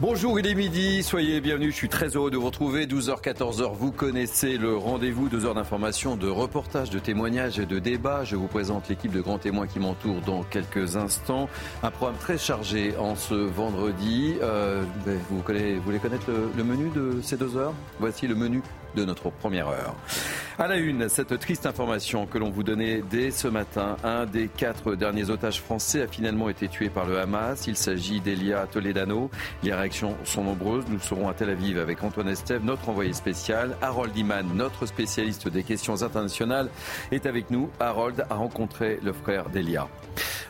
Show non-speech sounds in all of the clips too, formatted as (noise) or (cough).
Bonjour, il est midi, soyez bienvenus, je suis très heureux de vous retrouver. 12h, 14h, vous connaissez le rendez-vous, deux heures d'information, de reportages, de témoignages et de débats. Je vous présente l'équipe de grands témoins qui m'entoure dans quelques instants. Un programme très chargé en ce vendredi. Euh, vous, voulez, connaître le menu de ces deux heures? Voici le menu de notre première heure. À la une, cette triste information que l'on vous donnait dès ce matin, un des quatre derniers otages français a finalement été tué par le Hamas. Il s'agit d'Elia Toledano. Les réactions sont nombreuses. Nous serons à Tel Aviv avec Antoine Estève, notre envoyé spécial. Harold Iman, notre spécialiste des questions internationales, est avec nous. Harold a rencontré le frère d'Elia.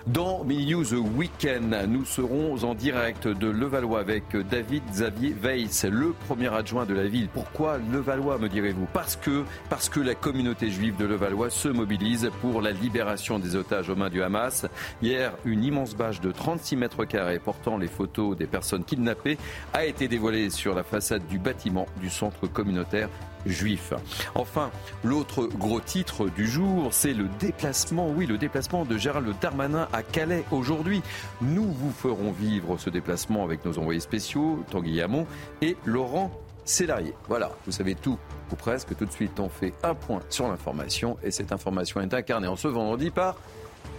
Dans Mini News Weekend, nous serons en direct de Levallois avec David Xavier Weiss, le premier adjoint de la ville. Pourquoi Levallois, me direz-vous Parce que, parce que la communauté juive de Levallois se mobilise pour la libération des otages aux mains du Hamas. Hier, une immense bâche de 36 mètres carrés portant les photos des personnes kidnappées a été dévoilée sur la façade du bâtiment du centre communautaire juif. Enfin, l'autre gros titre du jour, c'est le déplacement, oui, le déplacement de Gérald Darmanin à Calais aujourd'hui. Nous vous ferons vivre ce déplacement avec nos envoyés spéciaux, Tanguy Hamon et Laurent Célarier. Voilà, vous savez tout, ou presque. Tout de suite, on fait un point sur l'information et cette information est incarnée en ce vendredi par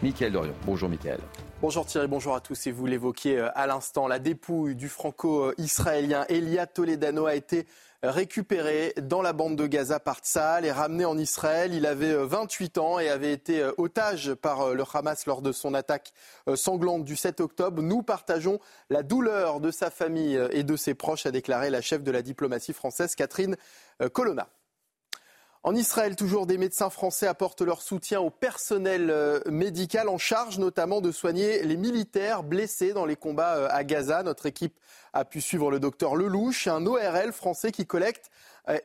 Mickaël Dorion. Bonjour Mickaël. Bonjour Thierry, bonjour à tous. Et vous l'évoquiez à l'instant, la dépouille du franco-israélien Elia Toledano a été récupéré dans la bande de Gaza par Tsahal et ramené en Israël. Il avait 28 ans et avait été otage par le Hamas lors de son attaque sanglante du 7 octobre. Nous partageons la douleur de sa famille et de ses proches, a déclaré la chef de la diplomatie française, Catherine Colonna. En Israël, toujours des médecins français apportent leur soutien au personnel médical en charge notamment de soigner les militaires blessés dans les combats à Gaza. Notre équipe a pu suivre le docteur Lelouch, un ORL français qui collecte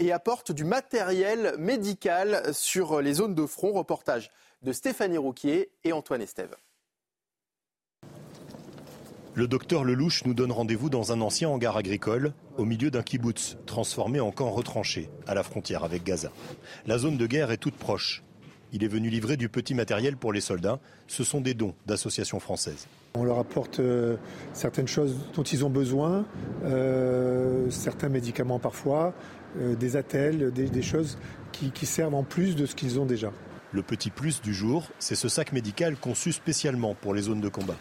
et apporte du matériel médical sur les zones de front. Reportage de Stéphanie Rouquier et Antoine Estève. Le docteur Lelouch nous donne rendez-vous dans un ancien hangar agricole, au milieu d'un kibbutz, transformé en camp retranché, à la frontière avec Gaza. La zone de guerre est toute proche. Il est venu livrer du petit matériel pour les soldats. Ce sont des dons d'associations françaises. On leur apporte euh, certaines choses dont ils ont besoin, euh, certains médicaments parfois, euh, des attelles, des, des choses qui, qui servent en plus de ce qu'ils ont déjà. Le petit plus du jour, c'est ce sac médical conçu spécialement pour les zones de combat.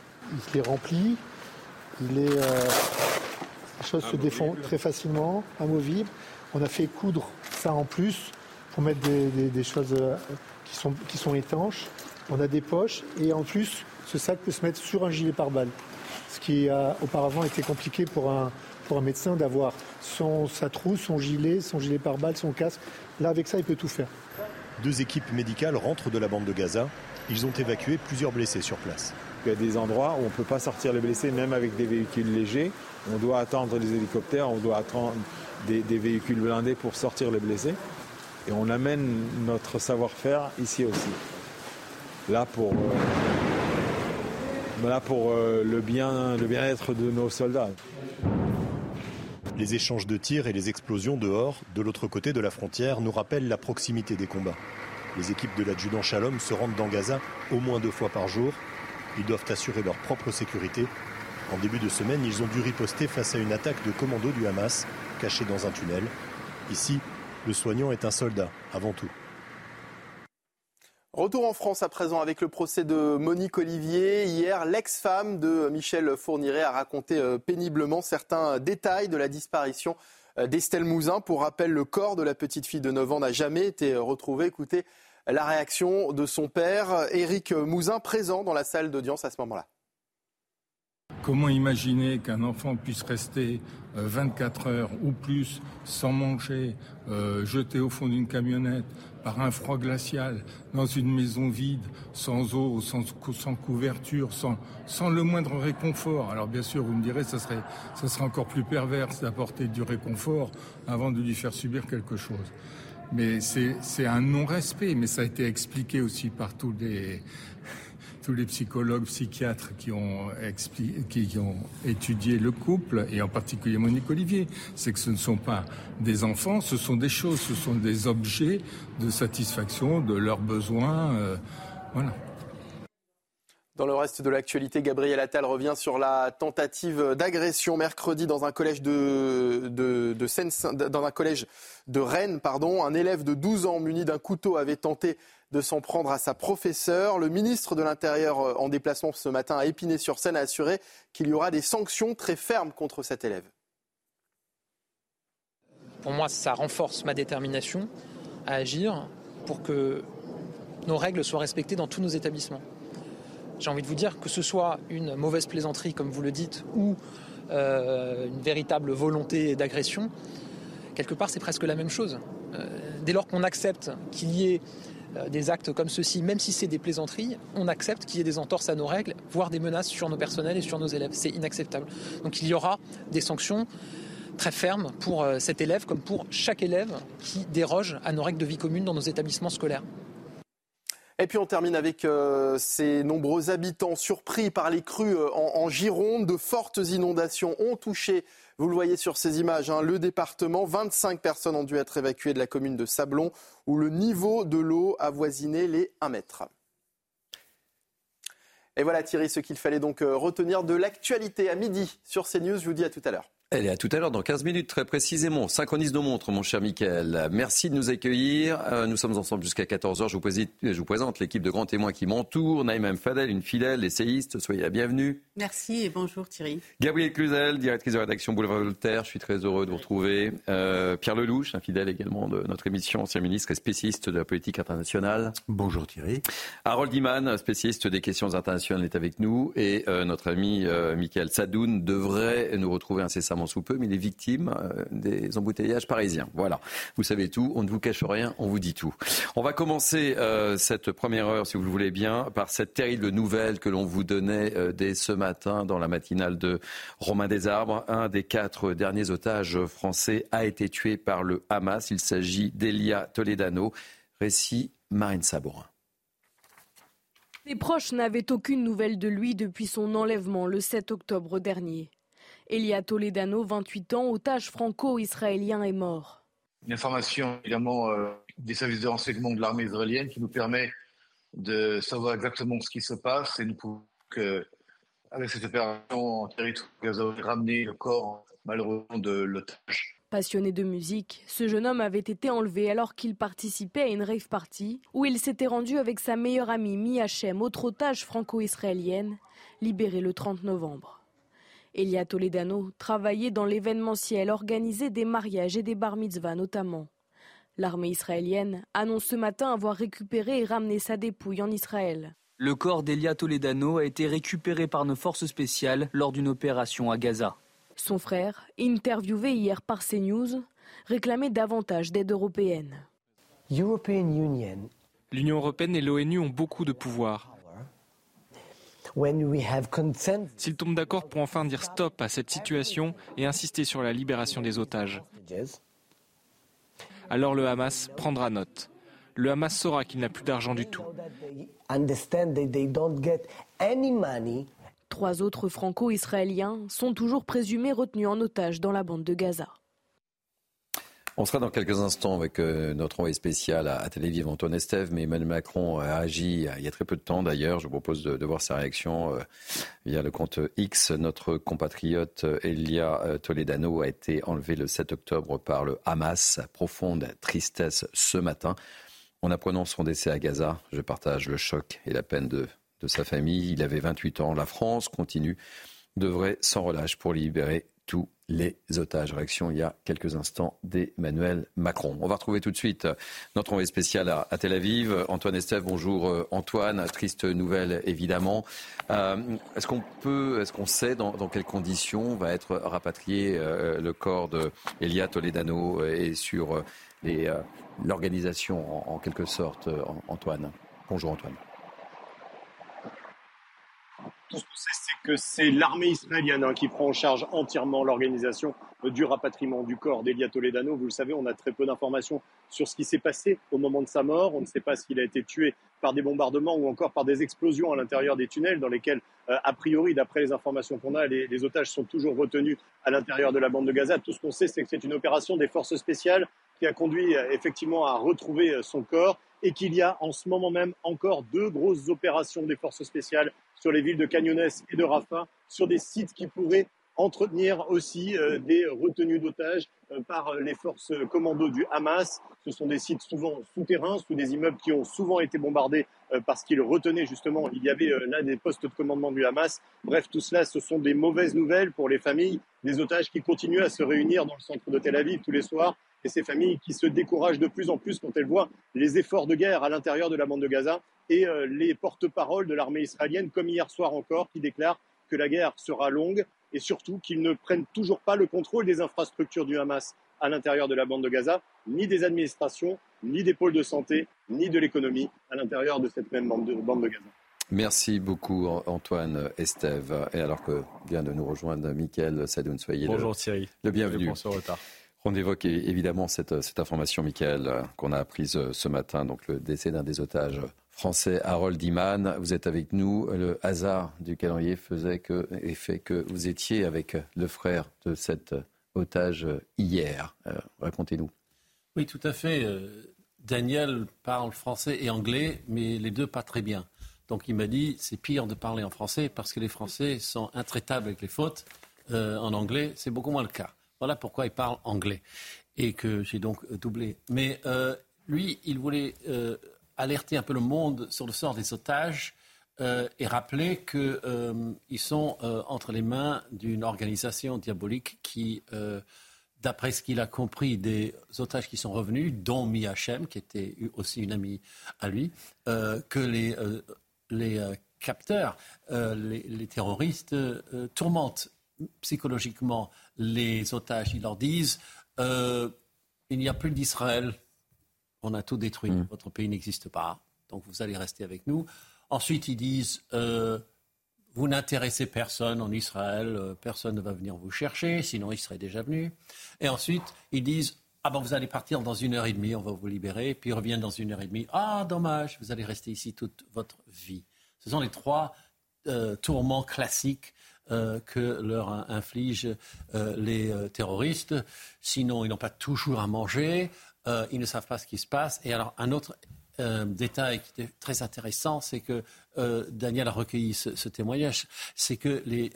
Il est rempli, il est, euh, les choses se défont très facilement, amovibles. On a fait coudre ça en plus pour mettre des, des, des choses euh, qui sont, qui sont étanches. On a des poches et en plus, ce sac peut se mettre sur un gilet pare-balles. Ce qui a auparavant été compliqué pour un, pour un médecin d'avoir son, sa trousse, son gilet, son gilet pare-balles, son casque. Là, avec ça, il peut tout faire. Deux équipes médicales rentrent de la bande de Gaza. Ils ont évacué plusieurs blessés sur place. Il y a des endroits où on ne peut pas sortir les blessés, même avec des véhicules légers. On doit attendre les hélicoptères, on doit attendre des, véhicules blindés pour sortir les blessés. Et on amène notre savoir-faire ici aussi. Là pour, euh, là pour euh, le bien, le bien-être de nos soldats. Les échanges de tirs et les explosions dehors, de l'autre côté de la frontière, nous rappellent la proximité des combats. Les équipes de l'adjudant Shalom se rendent dans Gaza au moins deux fois par jour. Ils doivent assurer leur propre sécurité. En début de semaine, ils ont dû riposter face à une attaque de commando du Hamas, cachée dans un tunnel. Ici, le soignant est un soldat, avant tout. Retour en France à présent avec le procès de Monique Olivier. Hier, l'ex-femme de Michel Fourniret a raconté péniblement certains détails de la disparition d'Estelle Mouzin. Pour rappel, le corps de la petite fille de 9 ans n'a jamais été retrouvé. Écoutez la réaction de son père, Éric Mouzin, présent dans la salle d'audience à ce moment-là. Comment imaginer qu'un enfant puisse rester 24 heures ou plus sans manger, jeté au fond d'une camionnette, par un froid glacial, dans une maison vide, sans eau, sans, couverture, sans, le moindre réconfort? Alors bien sûr, vous me direz, ça ça serait encore plus perverse d'apporter du réconfort avant de lui faire subir quelque chose. Mais c'est un non-respect, mais ça a été expliqué aussi par tous les, (laughs) tous les psychologues, psychiatres qui ont, qui ont étudié le couple, et en particulier Monique Olivier, c'est que ce ne sont pas des enfants, ce sont des choses, ce sont des objets de satisfaction de leurs besoins. Euh, voilà. Dans le reste de l'actualité, Gabriel Attal revient sur la tentative d'agression mercredi dans un collège de, Rennes. Pardon. Un élève de 12 ans muni d'un couteau avait tenté de s'en prendre à sa professeure. Le ministre de l'Intérieur euh, en déplacement ce matin à Épinay-sur-Seine a assuré qu'il y aura des sanctions très fermes contre cet élève. Pour moi, ça renforce ma détermination à agir pour que nos règles soient respectées dans tous nos établissements. J'ai envie de vous dire que ce soit une mauvaise plaisanterie, comme vous le dites, ou euh, une véritable volonté d'agression, quelque part c'est presque la même chose. Euh, dès lors qu'on accepte qu'il y ait euh, des actes comme ceux-ci, même si c'est des plaisanteries, on accepte qu'il y ait des entorses à nos règles, voire des menaces sur nos personnels et sur nos élèves. C'est inacceptable. Donc il y aura des sanctions très fermes pour cet élève comme pour chaque élève qui déroge à nos règles de vie commune dans nos établissements scolaires. Et puis on termine avec euh, ces nombreux habitants surpris par les crues en, Gironde. De fortes inondations ont touché vous le voyez sur ces images, hein, le département, 25 personnes ont dû être évacuées de la commune de Sablon, où le niveau de l'eau avoisinait les 1 mètre. Et voilà Thierry, ce qu'il fallait donc euh, retenir de l'actualité à midi sur CNews. Je vous dis à tout à l'heure. Elle est à tout à l'heure, dans 15 minutes très précisément. Synchronise nos montres, mon cher Mickaël. Merci de nous accueillir. Euh, nous sommes ensemble jusqu'à 14h. Je vous présente, je vous présente l'équipe de grands témoins qui m'entoure. Naïm Fadel, une fidèle essayiste. Soyez la bienvenue. Merci et bonjour Thierry. Gabriel Cluzel, directrice de rédaction Boulevard Voltaire. Je suis très heureux de vous retrouver. Euh, Pierre Lelouch, un fidèle également de notre émission, ancien ministre et spécialiste de la politique internationale. Bonjour Thierry. Harold Iman, spécialiste des questions internationales, est avec nous. Et euh, notre ami euh, Michael Sadoun devrait nous retrouver incessamment sous peu, mais il est victime euh, des embouteillages parisiens. Voilà, vous savez tout, on ne vous cache rien, on vous dit tout. On va commencer euh, cette première heure, si vous le voulez bien, par cette terrible nouvelle que l'on vous donnait euh, dès ce matin dans la matinale de Romain Desarbres. Un des quatre derniers otages français a été tué par le Hamas. Il s'agit d'Elia Toledano. Récit Marine Sabourin. Les proches n'avaient aucune nouvelle de lui depuis son enlèvement le 7 octobre dernier. Elia Toledano, 28 ans, otage franco-israélien, est mort. Une information également euh, des services de renseignement de l'armée israélienne qui nous permet de savoir exactement ce qui se passe et nous pouvons, avec cette opération en territoire Gaza, ramener le corps malheureusement de l'otage. Passionné de musique, ce jeune homme avait été enlevé alors qu'il participait à une rave party où il s'était rendu avec sa meilleure amie Mi Hachem, autre otage franco-israélienne, libérée le 30 novembre. Elia Toledano travaillait dans l'événementiel, organisait des mariages et des bar mitzvahs notamment. L'armée israélienne annonce ce matin avoir récupéré et ramené sa dépouille en Israël. Le corps d'Elia Toledano a été récupéré par nos forces spéciales lors d'une opération à Gaza. Son frère, interviewé hier par CNews, réclamait davantage d'aide européenne. L'Union européenne et l'ONU ont beaucoup de pouvoir. S'ils tombent d'accord pour enfin dire stop à cette situation et insister sur la libération des otages, alors le Hamas prendra note. Le Hamas saura qu'il n'a plus d'argent du tout. Trois autres franco-israéliens sont toujours présumés retenus en otage dans la bande de Gaza. On sera dans quelques instants avec euh, notre envoyé spécial à, à Télévive, Antoine Estève, mais Emmanuel Macron a agi il y a très peu de temps d'ailleurs. Je vous propose de, voir sa réaction euh, via le compte X. Notre compatriote euh, Elia Toledano a été enlevé le 7 octobre par le Hamas. Profonde tristesse ce matin. En apprenant son décès à Gaza, je partage le choc et la peine de, sa famille. Il avait 28 ans. La France continue, devrait sans relâche pour libérer tous les otages. Réaction il y a quelques instants d'Emmanuel Macron. On va retrouver tout de suite notre envoyé spécial à, Tel Aviv. Antoine Estève, bonjour euh, Antoine. Triste nouvelle évidemment. Euh, est-ce qu'on peut, est-ce qu'on sait dans, quelles conditions va être rapatrié euh, le corps d'Elia Toledano et sur l'organisation en, quelque sorte, Antoine? Bonjour Antoine. Tout ce qu'on sait, c'est que c'est l'armée israélienne hein, qui prend en charge entièrement l'organisation du rapatriement du corps d'Elia Toledano. Vous le savez, on a très peu d'informations sur ce qui s'est passé au moment de sa mort. On ne sait pas s'il a été tué par des bombardements ou encore par des explosions à l'intérieur des tunnels dans lesquels, euh, a priori, d'après les informations qu'on a, les, otages sont toujours retenus à l'intérieur de la bande de Gaza. Tout ce qu'on sait, c'est que c'est une opération des forces spéciales qui a conduit euh, effectivement à retrouver euh, son corps et qu'il y a en ce moment même encore deux grosses opérations des forces spéciales sur les villes de Cagnones et de Rafah, sur des sites qui pourraient entretenir aussi euh, des retenues d'otages par les forces commando du Hamas. Ce sont des sites souvent souterrains, sous des immeubles qui ont souvent été bombardés parce qu'ils retenaient justement, il y avait là des postes de commandement du Hamas. Bref, tout cela, ce sont des mauvaises nouvelles pour les familles des otages qui continuent à se réunir dans le centre de Tel Aviv tous les soirs et ces familles qui se découragent de plus en plus quand elles voient les efforts de guerre à l'intérieur de la bande de Gaza et euh, les porte-paroles de l'armée israélienne, comme hier soir encore, qui déclarent que la guerre sera longue et surtout qu'ils ne prennent toujours pas le contrôle des infrastructures du Hamas à l'intérieur de la bande de Gaza, ni des administrations, ni des pôles de santé, ni de l'économie à l'intérieur de cette même bande de, Gaza. Merci beaucoup Antoine Estève. Et alors que vient de nous rejoindre Mickaël Sadoun, soyez Bonjour le, Thierry. le bienvenu. Bonjour retard. On évoque évidemment cette, cette information, Michael, euh, qu'on a apprise euh, ce matin, donc le décès d'un des otages français, Harold Iman. Vous êtes avec nous. Le hasard du calendrier faisait que, et fait que vous étiez avec le frère de cet otage hier. Euh, racontez-nous. Oui, tout à fait. Daniel parle français et anglais, mais les deux pas très bien. Donc il m'a dit c'est pire de parler en français parce que les Français sont intraitables avec les fautes. en anglais, c'est beaucoup moins le cas. Voilà pourquoi il parle anglais et que j'ai donc euh, doublé. Mais euh, lui, il voulait euh, alerter un peu le monde sur le sort des otages et rappeler qu'ils sont entre les mains d'une organisation diabolique qui, d'après ce qu'il a compris des otages qui sont revenus, dont Mi Hachem, qui était aussi une amie à lui, que les, les capteurs, les, les, terroristes tourmentent psychologiquement les otages. Ils leur disent euh, il n'y a plus d'Israël, on a tout détruit, mm. votre pays n'existe pas, donc vous allez rester avec nous. Ensuite, ils disent euh, vous n'intéressez personne en Israël, euh, personne ne va venir vous chercher, sinon ils seraient déjà venus. Et ensuite, ils disent ah ben vous allez partir dans une heure et demie, on va vous libérer. Puis ils reviennent dans une heure et demie. Ah dommage, vous allez rester ici toute votre vie. Ce sont les trois tourments classiques euh, que leur infligent euh, les euh, terroristes. Sinon, ils n'ont pas toujours à manger, ils ne savent pas ce qui se passe. Et alors, un autre détail qui est très intéressant, c'est que Daniel a recueilli ce, témoignage, c'est que les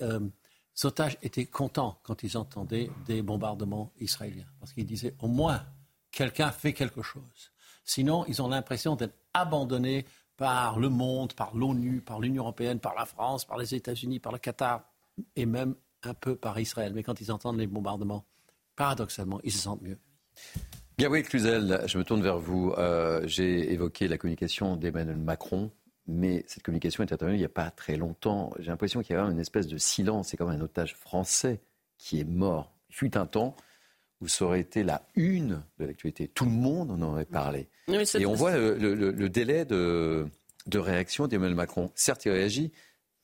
otages étaient contents quand ils entendaient des bombardements israéliens, parce qu'ils disaient au moins quelqu'un fait quelque chose. Sinon, ils ont l'impression d'être abandonnés par le monde, par l'ONU, par l'Union européenne, par la France, par les États-Unis, par le Qatar, et même un peu par Israël. Mais quand ils entendent les bombardements, paradoxalement, ils se sentent mieux. Gabriel Cluzel, je me tourne vers vous. Euh, j'ai évoqué la communication d'Emmanuel Macron, mais cette communication est intervenue il n'y a pas très longtemps. J'ai l'impression qu'il y a une espèce de silence. C'est comme un otage français qui est mort. Il fut un temps où ça aurait été la une de l'actualité. Tout le monde en aurait parlé. et on voit le, délai de, de réaction d'Emmanuel Macron. Certes, il réagit,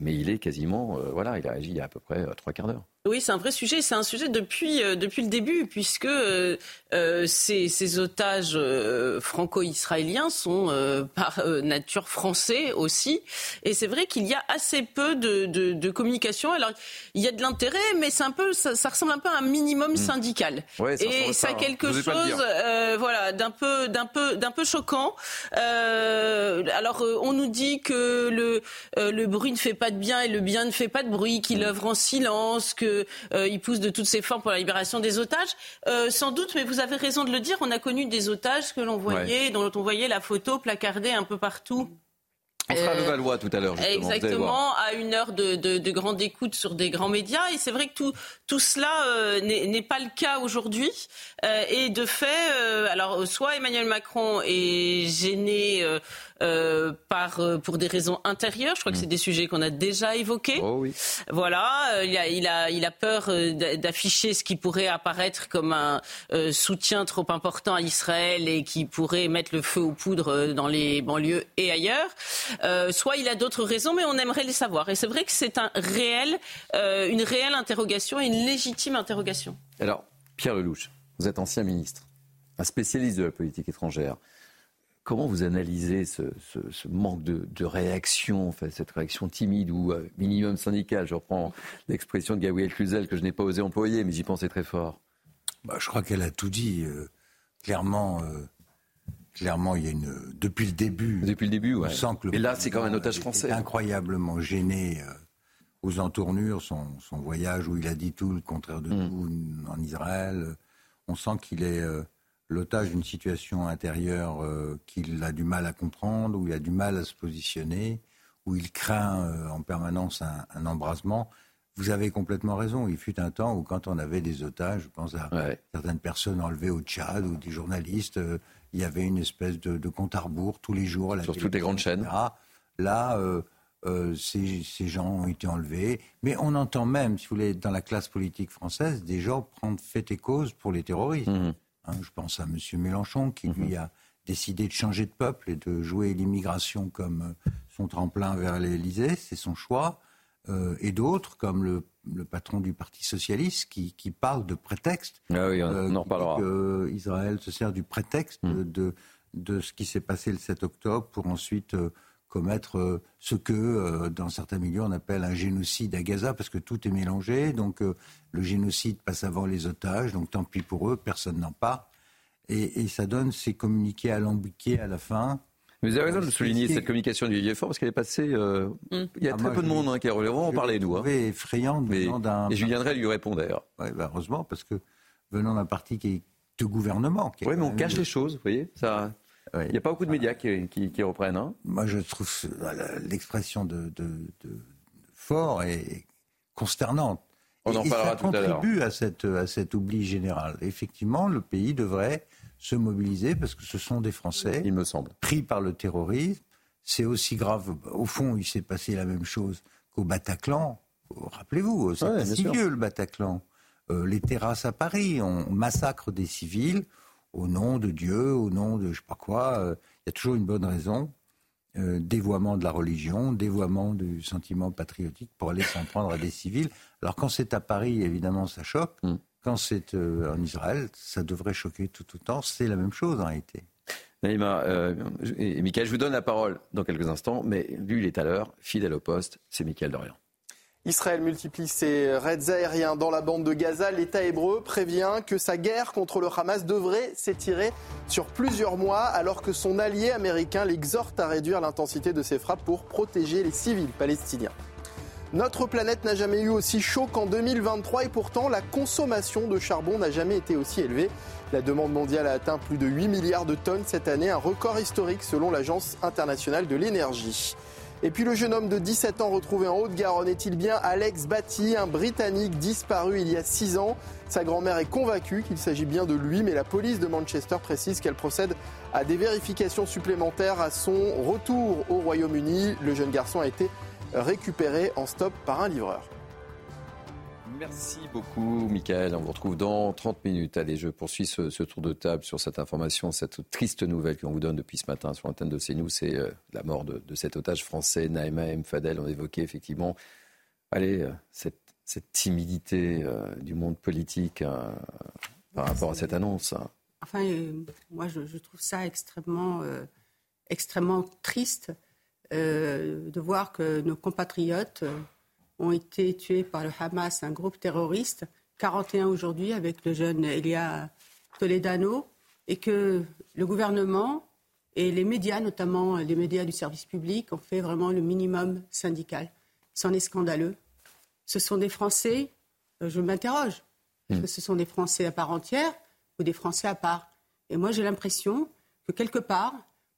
mais il est quasiment, euh, voilà, il a agi il y a à peu près euh, trois quarts d'heure. Oui, c'est un vrai sujet. C'est un sujet depuis, euh, depuis le début, puisque euh, euh ces, ces, otages euh, franco-israéliens sont par nature français aussi. Et c'est vrai qu'il y a assez peu de, de, de, communication. Alors, il y a de l'intérêt, mais c'est un peu, ça, ça, ressemble un peu à un minimum hmm. syndical. Ouais, ça et ça a hein. quelque chose, voilà, d'un peu, d'un peu, d'un peu choquant. alors, on nous dit que le, le bruit ne fait pas de bien et le bien ne fait pas de bruit, qu'il hmm. œuvre en silence, que euh, il pousse de toutes ses formes pour la libération des otages. Euh, sans doute, mais vous avez raison de le dire, on a connu des otages que l'on voyait, dont on voyait la photo placardée un peu partout On sera à Levallois tout à l'heure. Exactement, à une heure de, de, de, grande écoute sur des grands médias. Et c'est vrai que tout, tout cela euh, n'est pas le cas aujourd'hui. Euh, et de fait, euh, alors soit Emmanuel Macron est gêné euh, par, euh, pour des raisons intérieures. Je crois que c'est mm. des sujets qu'on a déjà évoqués. Oh oui. Voilà, euh, il a, il, a, il a peur d'afficher ce qui pourrait apparaître comme un soutien trop important à Israël et qui pourrait mettre le feu aux poudres dans les banlieues et ailleurs. soit il a d'autres raisons, mais on aimerait les savoir. Et c'est vrai que c'est un réel, une réelle interrogation et une légitime interrogation. Alors, Pierre Lelouch, vous êtes ancien ministre, un spécialiste de la politique étrangère. Comment vous analysez ce, manque de, réaction, cette réaction timide ou euh, minimum syndicale Je reprends l'expression de Gabriel Cluzel que je n'ai pas osé employer, mais j'y pensais très fort. Bah, je crois qu'elle a tout dit. Euh, clairement, euh, clairement, il y a une. Depuis le début. Depuis le début, ouais. Et là, c'est quand même un otage français. Incroyablement gêné aux entournures, son, voyage où il a dit tout le contraire de mm. tout en Israël. On sent qu'il est l'otage d'une situation intérieure euh, qu'il a du mal à comprendre, où il a du mal à se positionner, où il craint euh, en permanence un, embrasement. Vous avez complètement raison. Il fut un temps où, quand on avait des otages, je pense à certaines personnes enlevées au Tchad ou des journalistes, euh, il y avait une espèce de, compte à rebours tous les jours. Sur toutes les grandes chaînes. Là, ces, gens ont été enlevés. Mais on entend même, si vous voulez, dans la classe politique française, des gens prendre fait et cause pour les terroristes. Mmh. Hein, je pense à M. Mélenchon qui, lui, mhm. a décidé de changer de peuple et de jouer l'immigration comme euh, son tremplin vers l'Élysée. C'est son choix. Euh, et d'autres, comme le, patron du Parti socialiste, qui, qui parle de prétexte. Ah oui, on, euh, en reparlera. Que Israël se sert du prétexte mhm. de, de ce qui s'est passé le 7 octobre pour ensuite commettre ce que, dans certains milieux, on appelle un génocide à Gaza, parce que tout est mélangé. Donc, le génocide passe avant les otages, donc tant pis pour eux, personne n'en parle. Et, ça donne ces communiqués alambiqués à la fin. vous avez raison de souligner cette communication du Fort parce qu'elle est passée. Euh, mm. Il y a ah, très peu de monde hein, qui a relevé. On en parlait, nous. Hein. effrayant d'un. Et Julien Drey lui répond d'ailleurs. Oui, bah, heureusement, parce que venant d'un parti qui est de gouvernement. oui, mais on cache les choses, vous voyez. Ça... Il n'y a pas beaucoup de médias qui, qui, reprennent. Hein? Moi, je trouve l'expression de, de, fort est consternante. On en parlera tout à l'heure. contribue à, cette, à cet oubli général. Effectivement, le pays devrait se mobiliser parce que ce sont des Français Il me semble. pris par le terrorisme. C'est aussi grave. Au fond, il s'est passé la même chose qu'au Bataclan. Rappelez-vous, c'est si vieux le Bataclan. Euh, les terrasses à Paris, on massacre des civils au nom de Dieu, au nom de je sais pas quoi. Euh, il y a toujours une bonne raison. Euh, dévoiement de la religion, dévoiement du sentiment patriotique pour aller s'en prendre à des civils. Alors quand c'est à Paris, évidemment, ça choque. Mm. Quand c'est euh, en Israël, ça devrait choquer tout autant. C'est la même chose en réalité. Naïma, et Michael, je vous donne la parole dans quelques instants, mais lui, il est à l'heure, fidèle au poste, c'est Michael Dorian. Israël multiplie ses raids aériens dans la bande de Gaza. L'État hébreu prévient que sa guerre contre le Hamas devrait s'étirer sur plusieurs mois, alors que son allié américain l'exhorte à réduire l'intensité de ses frappes pour protéger les civils palestiniens. Notre planète n'a jamais eu aussi chaud qu'en 2023 et pourtant la consommation de charbon n'a jamais été aussi élevée. La demande mondiale a atteint plus de 8 milliards de tonnes cette année, un record historique selon l'Agence internationale de l'énergie. Et puis le jeune homme de 17 ans retrouvé en Haute-Garonne est-il bien Alex Batty, un Britannique disparu il y a 6 ans Sa grand-mère est convaincue qu'il s'agit bien de lui, mais la police de Manchester précise qu'elle procède à des vérifications supplémentaires à son retour au Royaume-Uni. Le jeune garçon a été récupéré en stop par un livreur. Merci beaucoup, Michael. On vous retrouve dans 30 minutes. Allez, je poursuis ce, tour de table sur cette information, cette triste nouvelle qu'on vous donne depuis ce matin sur l'antenne de CNews. C'est euh, la mort de, cet otage français, Naïma M. Fadel. On évoquait effectivement allez, euh, cette, timidité euh, du monde politique par rapport à cette annonce. Enfin, moi, je, je, trouve ça extrêmement, extrêmement triste de voir que nos compatriotes ont été tués par le Hamas, un groupe terroriste, 41 aujourd'hui avec le jeune Elia Toledano, et que le gouvernement et les médias, notamment les médias du service public, ont fait vraiment le minimum syndical. C'en est scandaleux. Ce sont des Français, euh, je m'interroge, est-ce que ce sont des Français à part entière ou des Français à part Et moi, j'ai l'impression que quelque part,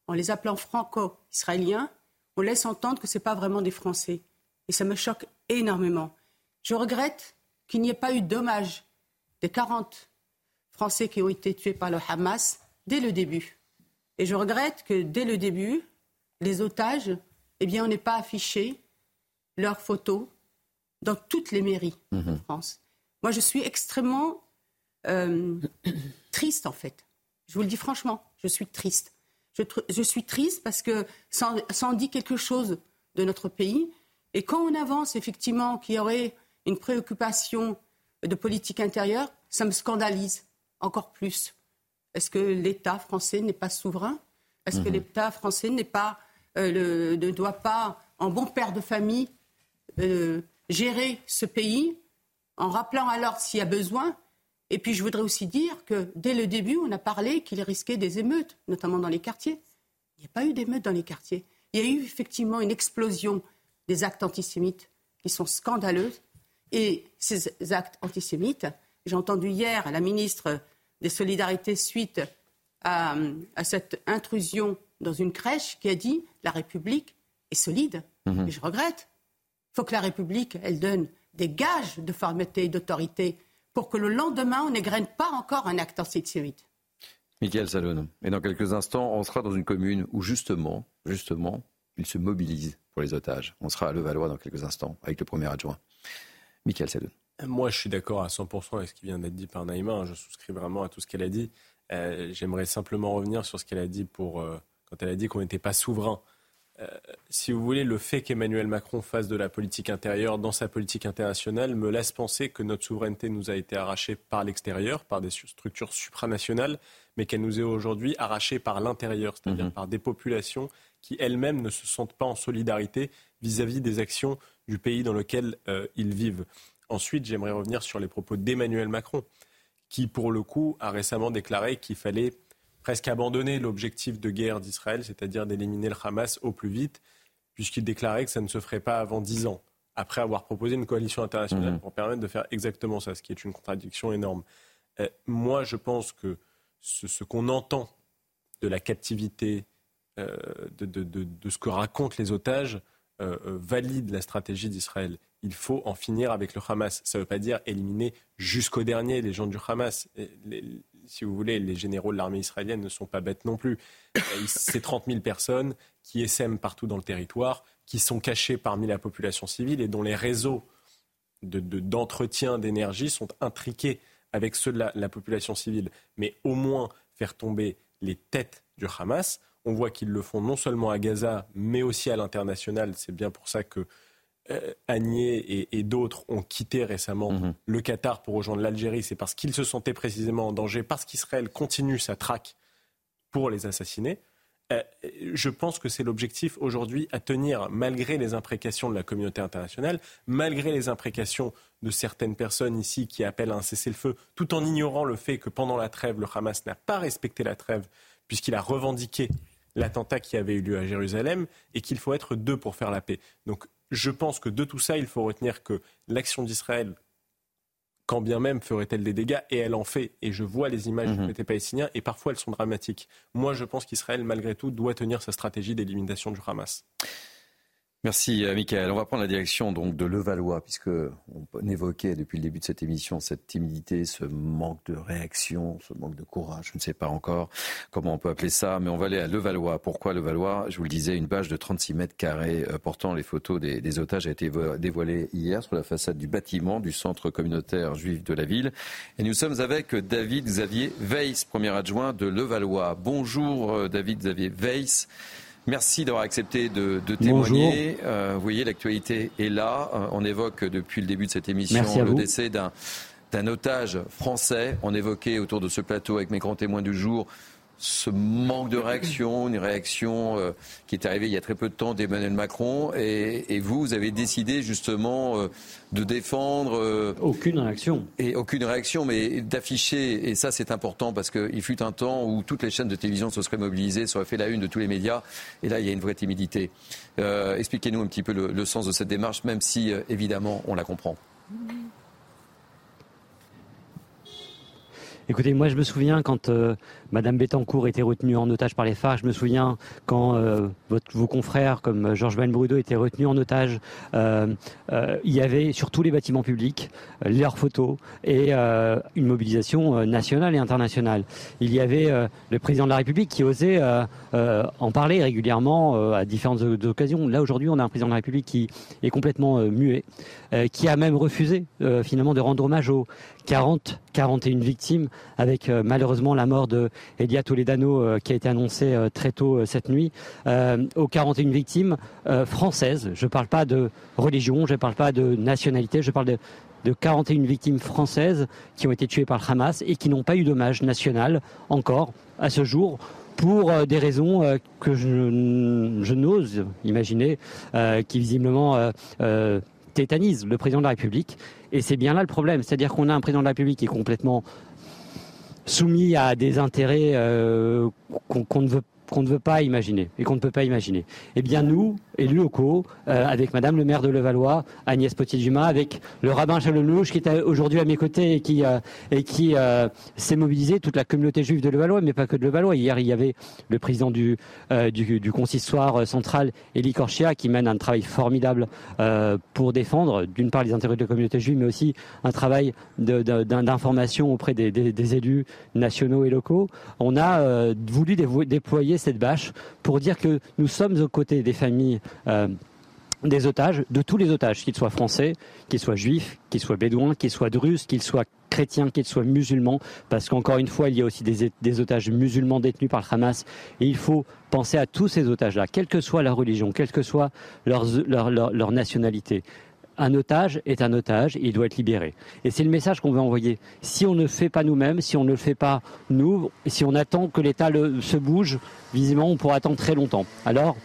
en les appelant franco-israéliens, on laisse entendre que ce n'est pas vraiment des Français. Et ça me choque énormément. Je regrette qu'il n'y ait pas eu d'hommage des 40 Français qui ont été tués par le Hamas dès le début. Et je regrette que dès le début, les otages, eh bien, on n'ait pas affiché leurs photos dans toutes les mairies de mhm. France. Moi, je suis extrêmement euh, (coughs) triste, en fait. Je vous le dis franchement, je suis triste. Je, suis triste parce que ça, ça en dit quelque chose de notre pays. Et quand on avance effectivement qu'il y aurait une préoccupation de politique intérieure, ça me scandalise encore plus. Est-ce que l'État français n'est pas souverain? Est-ce que mhm. l'État français n'est pas, euh, ne doit pas, en bon père de famille, euh, gérer ce pays en rappelant alors s'il y a besoin? Et puis je voudrais aussi dire que dès le début, on a parlé qu'il risquait des émeutes, notamment dans les quartiers. Il n'y a pas eu d'émeutes dans les quartiers. Il y a eu effectivement une explosion des actes antisémites qui sont scandaleux. Et ces actes antisémites, j'ai entendu hier la ministre des Solidarités suite à, cette intrusion dans une crèche qui a dit la République est solide. Mhm. Et je regrette. Il faut que la République, elle donne des gages de fermeté et d'autorité pour que le lendemain, on n'égrène pas encore un acte antisémite. Michael Salon. Et dans quelques instants, on sera dans une commune où justement, justement, il se mobilise pour les otages. On sera à Levallois dans quelques instants avec le premier adjoint. Michael Salon. Moi, je suis d'accord à 100% avec ce qui vient d'être dit par Naïma. Je souscris vraiment à tout ce qu'elle a dit. Euh, j'aimerais simplement revenir sur ce qu'elle a dit pour, euh, quand elle a dit qu'on n'était pas souverain. Euh, si vous voulez, le fait qu'Emmanuel Macron fasse de la politique intérieure dans sa politique internationale me laisse penser que notre souveraineté nous a été arrachée par l'extérieur, par des structures supranationales, mais qu'elle nous est aujourd'hui arrachée par l'intérieur, c'est-à-dire mhm. par des populations qui elles-mêmes ne se sentent pas en solidarité vis-à-vis des actions du pays dans lequel ils vivent. Ensuite, j'aimerais revenir sur les propos d'Emmanuel Macron, qui, pour le coup, a récemment déclaré qu'il fallait presque abandonner l'objectif de guerre d'Israël, c'est-à-dire d'éliminer le Hamas au plus vite, puisqu'il déclarait que ça ne se ferait pas avant dix ans, après avoir proposé une coalition internationale mmh. pour permettre de faire exactement ça, ce qui est une contradiction énorme. Euh, moi, je pense que ce, qu'on entend de la captivité, euh, de, ce que racontent les otages, euh, valide la stratégie d'Israël il faut en finir avec le Hamas. Ça ne veut pas dire éliminer jusqu'au dernier les gens du Hamas. si vous voulez, les généraux de l'armée israélienne ne sont pas bêtes non plus. C'est 30 000 personnes qui essaiment partout dans le territoire, qui sont cachées parmi la population civile et dont les réseaux d'entretien d'énergie sont intriqués avec ceux de la population civile. Mais au moins faire tomber les têtes du Hamas. On voit qu'ils le font non seulement à Gaza, mais aussi à l'international. C'est bien pour ça que euh, et, d'autres ont quitté récemment mhm. le Qatar pour rejoindre l'Algérie, c'est parce qu'ils se sentaient précisément en danger, parce qu'Israël continue sa traque pour les assassiner. Euh, je pense que c'est l'objectif aujourd'hui à tenir, malgré les imprécations de la communauté internationale, malgré les imprécations de certaines personnes ici qui appellent à un cessez-le-feu, tout en ignorant le fait que pendant la trêve, le Hamas n'a pas respecté la trêve, puisqu'il a revendiqué l'attentat qui avait eu lieu à Jérusalem, et qu'il faut être deux pour faire la paix. Donc je pense que de tout ça, il faut retenir que l'action d'Israël, quand bien même ferait-elle des dégâts, et elle en fait, et je vois les images mmh. du côté palestinien, et parfois elles sont dramatiques. Moi, je pense qu'Israël, malgré tout, doit tenir sa stratégie d'élimination du Hamas. Merci, euh, Michael. On va prendre la direction donc de Levallois, puisque on évoquait depuis le début de cette émission cette timidité, ce manque de réaction, ce manque de courage. Je ne sais pas encore comment on peut appeler ça, mais on va aller à Levallois. Pourquoi Levallois? Je vous le disais, une page de 36 mètres carrés euh, portant les photos des, otages a été dévoilée hier sur la façade du bâtiment du centre communautaire juif de la ville. Et nous sommes avec David Xavier Weiss, premier adjoint de Levallois. Bonjour, euh, David Xavier Weiss. Merci d'avoir accepté de, témoigner. Euh, vous voyez, l'actualité est là. Euh, on évoque depuis le début de cette émission le décès d'un otage français. On évoquait autour de ce plateau avec mes grands témoins du jour ce manque de réaction, une réaction euh, qui est arrivée il y a très peu de temps d'Emmanuel Macron. Et, vous, vous avez décidé justement euh, de défendre. Euh, aucune réaction. Et aucune réaction, mais d'afficher, et ça c'est important parce qu'il fut un temps où toutes les chaînes de télévision se seraient mobilisées, seraient fait la une de tous les médias. Et là, il y a une vraie timidité. Expliquez-nous un petit peu le, le, sens de cette démarche, même si évidemment on la comprend. Écoutez, moi je me souviens quand Madame Bettencourt était retenue en otage par les FARC, je me souviens quand euh, vos confrères comme Georges Van Brudo étaient retenus en otage, euh, il y avait sur tous les bâtiments publics leurs photos et une mobilisation nationale et internationale. Il y avait le président de la République qui osait en parler régulièrement à différentes occasions. Là aujourd'hui, on a un président de la République qui est complètement muet, qui a même refusé finalement de rendre hommage aux 40, 41 victimes, avec euh, malheureusement la mort de Elia Toledano euh, qui a été annoncée euh, très tôt cette nuit, aux 41 victimes françaises. Je ne parle pas de religion, je ne parle pas de nationalité, je parle de, de 41 victimes françaises qui ont été tuées par le Hamas et qui n'ont pas eu d'hommage national encore à ce jour pour des raisons que je, n'ose imaginer, qui visiblement tétanise le président de la République. Et c'est bien là le problème. C'est-à-dire qu'on a un président de la République qui est complètement soumis à des intérêts euh, qu'on ne veut qu'on ne veut pas imaginer et qu'on ne peut pas imaginer. Eh bien, nous, élus locaux, euh, avec Madame le maire de Levallois, Agnès Potier-Dumas, avec le rabbin Chalonouche qui est aujourd'hui à mes côtés et qui, euh, euh, s'est mobilisé, toute la communauté juive de Levallois, mais pas que de Levallois. Hier, il y avait le président du, du, consistoire central, Elie Korchia, qui mène un travail formidable pour défendre, d'une part, les intérêts de la communauté juive, mais aussi un travail d'information auprès des, élus nationaux et locaux. On a voulu déployer cette bâche pour dire que nous sommes aux côtés des familles euh, des otages, de tous les otages, qu'ils soient français, qu'ils soient juifs, qu'ils soient bédouins, qu'ils soient drusses, qu'ils soient chrétiens, qu'ils soient musulmans, parce qu'encore une fois, il y a aussi des, otages musulmans détenus par le Hamas, et il faut penser à tous ces otages-là, quelle que soit leur religion, quelle que soit leur nationalité un otage est un otage il doit être libéré. Et c'est le message qu'on veut envoyer. Si on ne fait pas nous-mêmes, si on ne le fait pas nous, si on attend que l'État se bouge, visiblement on pourra attendre très longtemps. Alors,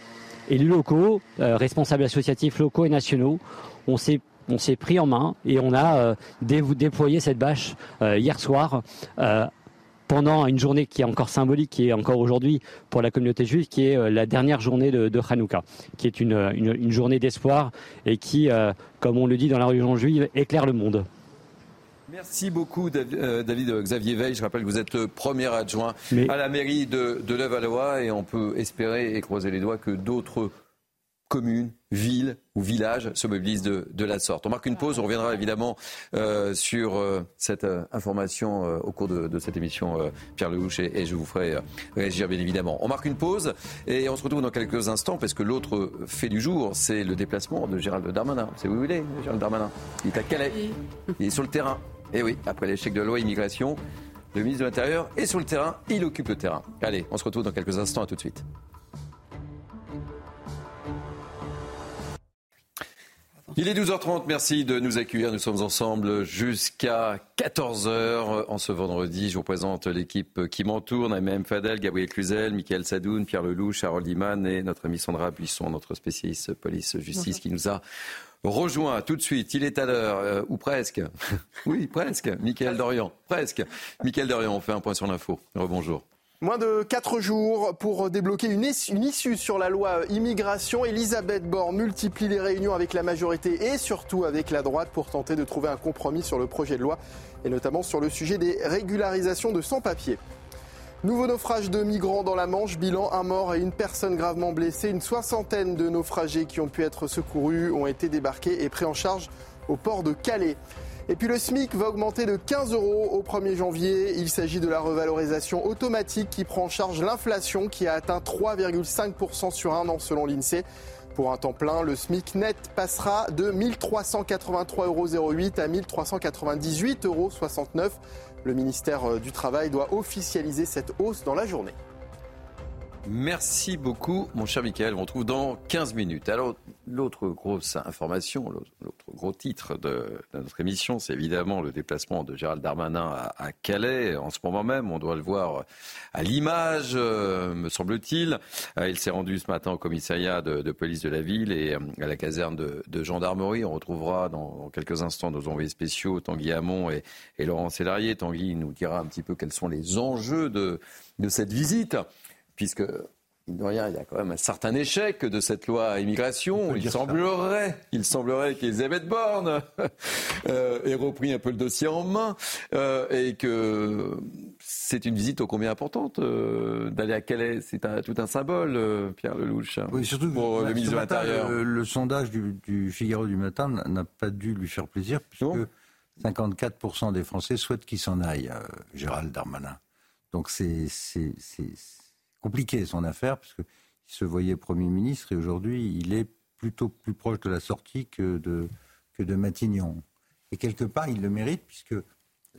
élus locaux, euh, responsables associatifs locaux et nationaux, on s'est on s'est pris en main et on a euh, déployé cette bâche euh, hier soir pendant une journée qui est encore symbolique, qui est encore aujourd'hui pour la communauté juive, qui est euh, la dernière journée de, de Hanouka, qui est une, une, journée d'espoir et qui, euh, comme on le dit dans la religion juive, éclaire le monde. Merci beaucoup, euh, David Xavier Veil. Je rappelle que vous êtes premier adjoint à la mairie de, de Levallois et on peut espérer et croiser les doigts que d'autres communes, villes ou villages se mobilisent de, la sorte. On marque une pause, on reviendra évidemment euh, sur euh, cette euh, information au cours de, cette émission, Pierre Lelouch, et, je vous ferai réagir bien évidemment. On marque une pause et on se retrouve dans quelques instants parce que l'autre fait du jour, c'est le déplacement de Gérald Darmanin. C'est où il est, Gérald Darmanin? Il est à Calais, il est sur le terrain. Et oui, après l'échec de la loi immigration, le ministre de l'Intérieur est sur le terrain, il occupe le terrain. Allez, on se retrouve dans quelques instants, à tout de suite. Il est 12h30, merci de nous accueillir. Nous sommes ensemble jusqu'à 14h en ce vendredi. Je vous présente l'équipe qui m'entoure. Naïm Fadel, Gabriel Cluzel, Michael Sadoun, Pierre Lelouch, Harold Iman et notre ami Sandra Buisson, notre spécialiste police-justice qui nous a rejoint tout de suite. Il est à l'heure, euh, ou presque. (laughs) oui, presque. Michael Dorian, presque. Michael Dorian, on fait un point sur l'info. Rebonjour. Moins de quatre jours pour débloquer une, issue sur la loi immigration. Elisabeth Borne multiplie les réunions avec la majorité et surtout avec la droite pour tenter de trouver un compromis sur le projet de loi et notamment sur le sujet des régularisations de sans-papiers. Nouveau naufrage de migrants dans la Manche, bilan un mort et une personne gravement blessée. Une soixantaine de naufragés qui ont pu être secourus ont été débarqués et pris en charge au port de Calais. Et puis le SMIC va augmenter de 15 euros au 1er janvier. Il s'agit de la revalorisation automatique qui prend en charge l'inflation qui a atteint 3,5% sur un an selon l'INSEE. Pour un temps plein, le SMIC net passera de 1383,08 euros à 1398,69 euros. Le ministère du Travail doit officialiser cette hausse dans la journée. Merci beaucoup, mon cher Michael. On se retrouve dans 15 minutes. Alors, l'autre grosse information, l'autre gros titre de, notre émission, c'est évidemment le déplacement de Gérald Darmanin à, Calais. En ce moment même, on doit le voir à l'image, euh, me semble-t-il. Euh, il s'est rendu ce matin au commissariat de, police de la ville et euh, à la caserne de, gendarmerie. On retrouvera dans, quelques instants nos envoyés spéciaux, Tanguy Hamon et, Laurent Sélarié. Tanguy nous dira un petit peu quels sont les enjeux de, de cette visite puisque il y a quand même un certain échec de cette loi immigration. Il semblerait, il semblerait qu'Elisabeth Borne (laughs) ait repris un peu le dossier en main et que c'est une visite ô combien importante d'aller à Calais. C'est tout un symbole, Pierre Lelouch, oui, surtout pour le ministre de l'Intérieur. Le, sondage du, du, Figaro du matin n'a pas dû lui faire plaisir puisque 54% des Français souhaitent qu'il s'en aille, euh, Gérald Darmanin. Donc c'est compliqué son affaire, parce qu'il se voyait Premier ministre et aujourd'hui il est plutôt plus proche de la sortie que de, que de Matignon. Et quelque part, il le mérite, puisque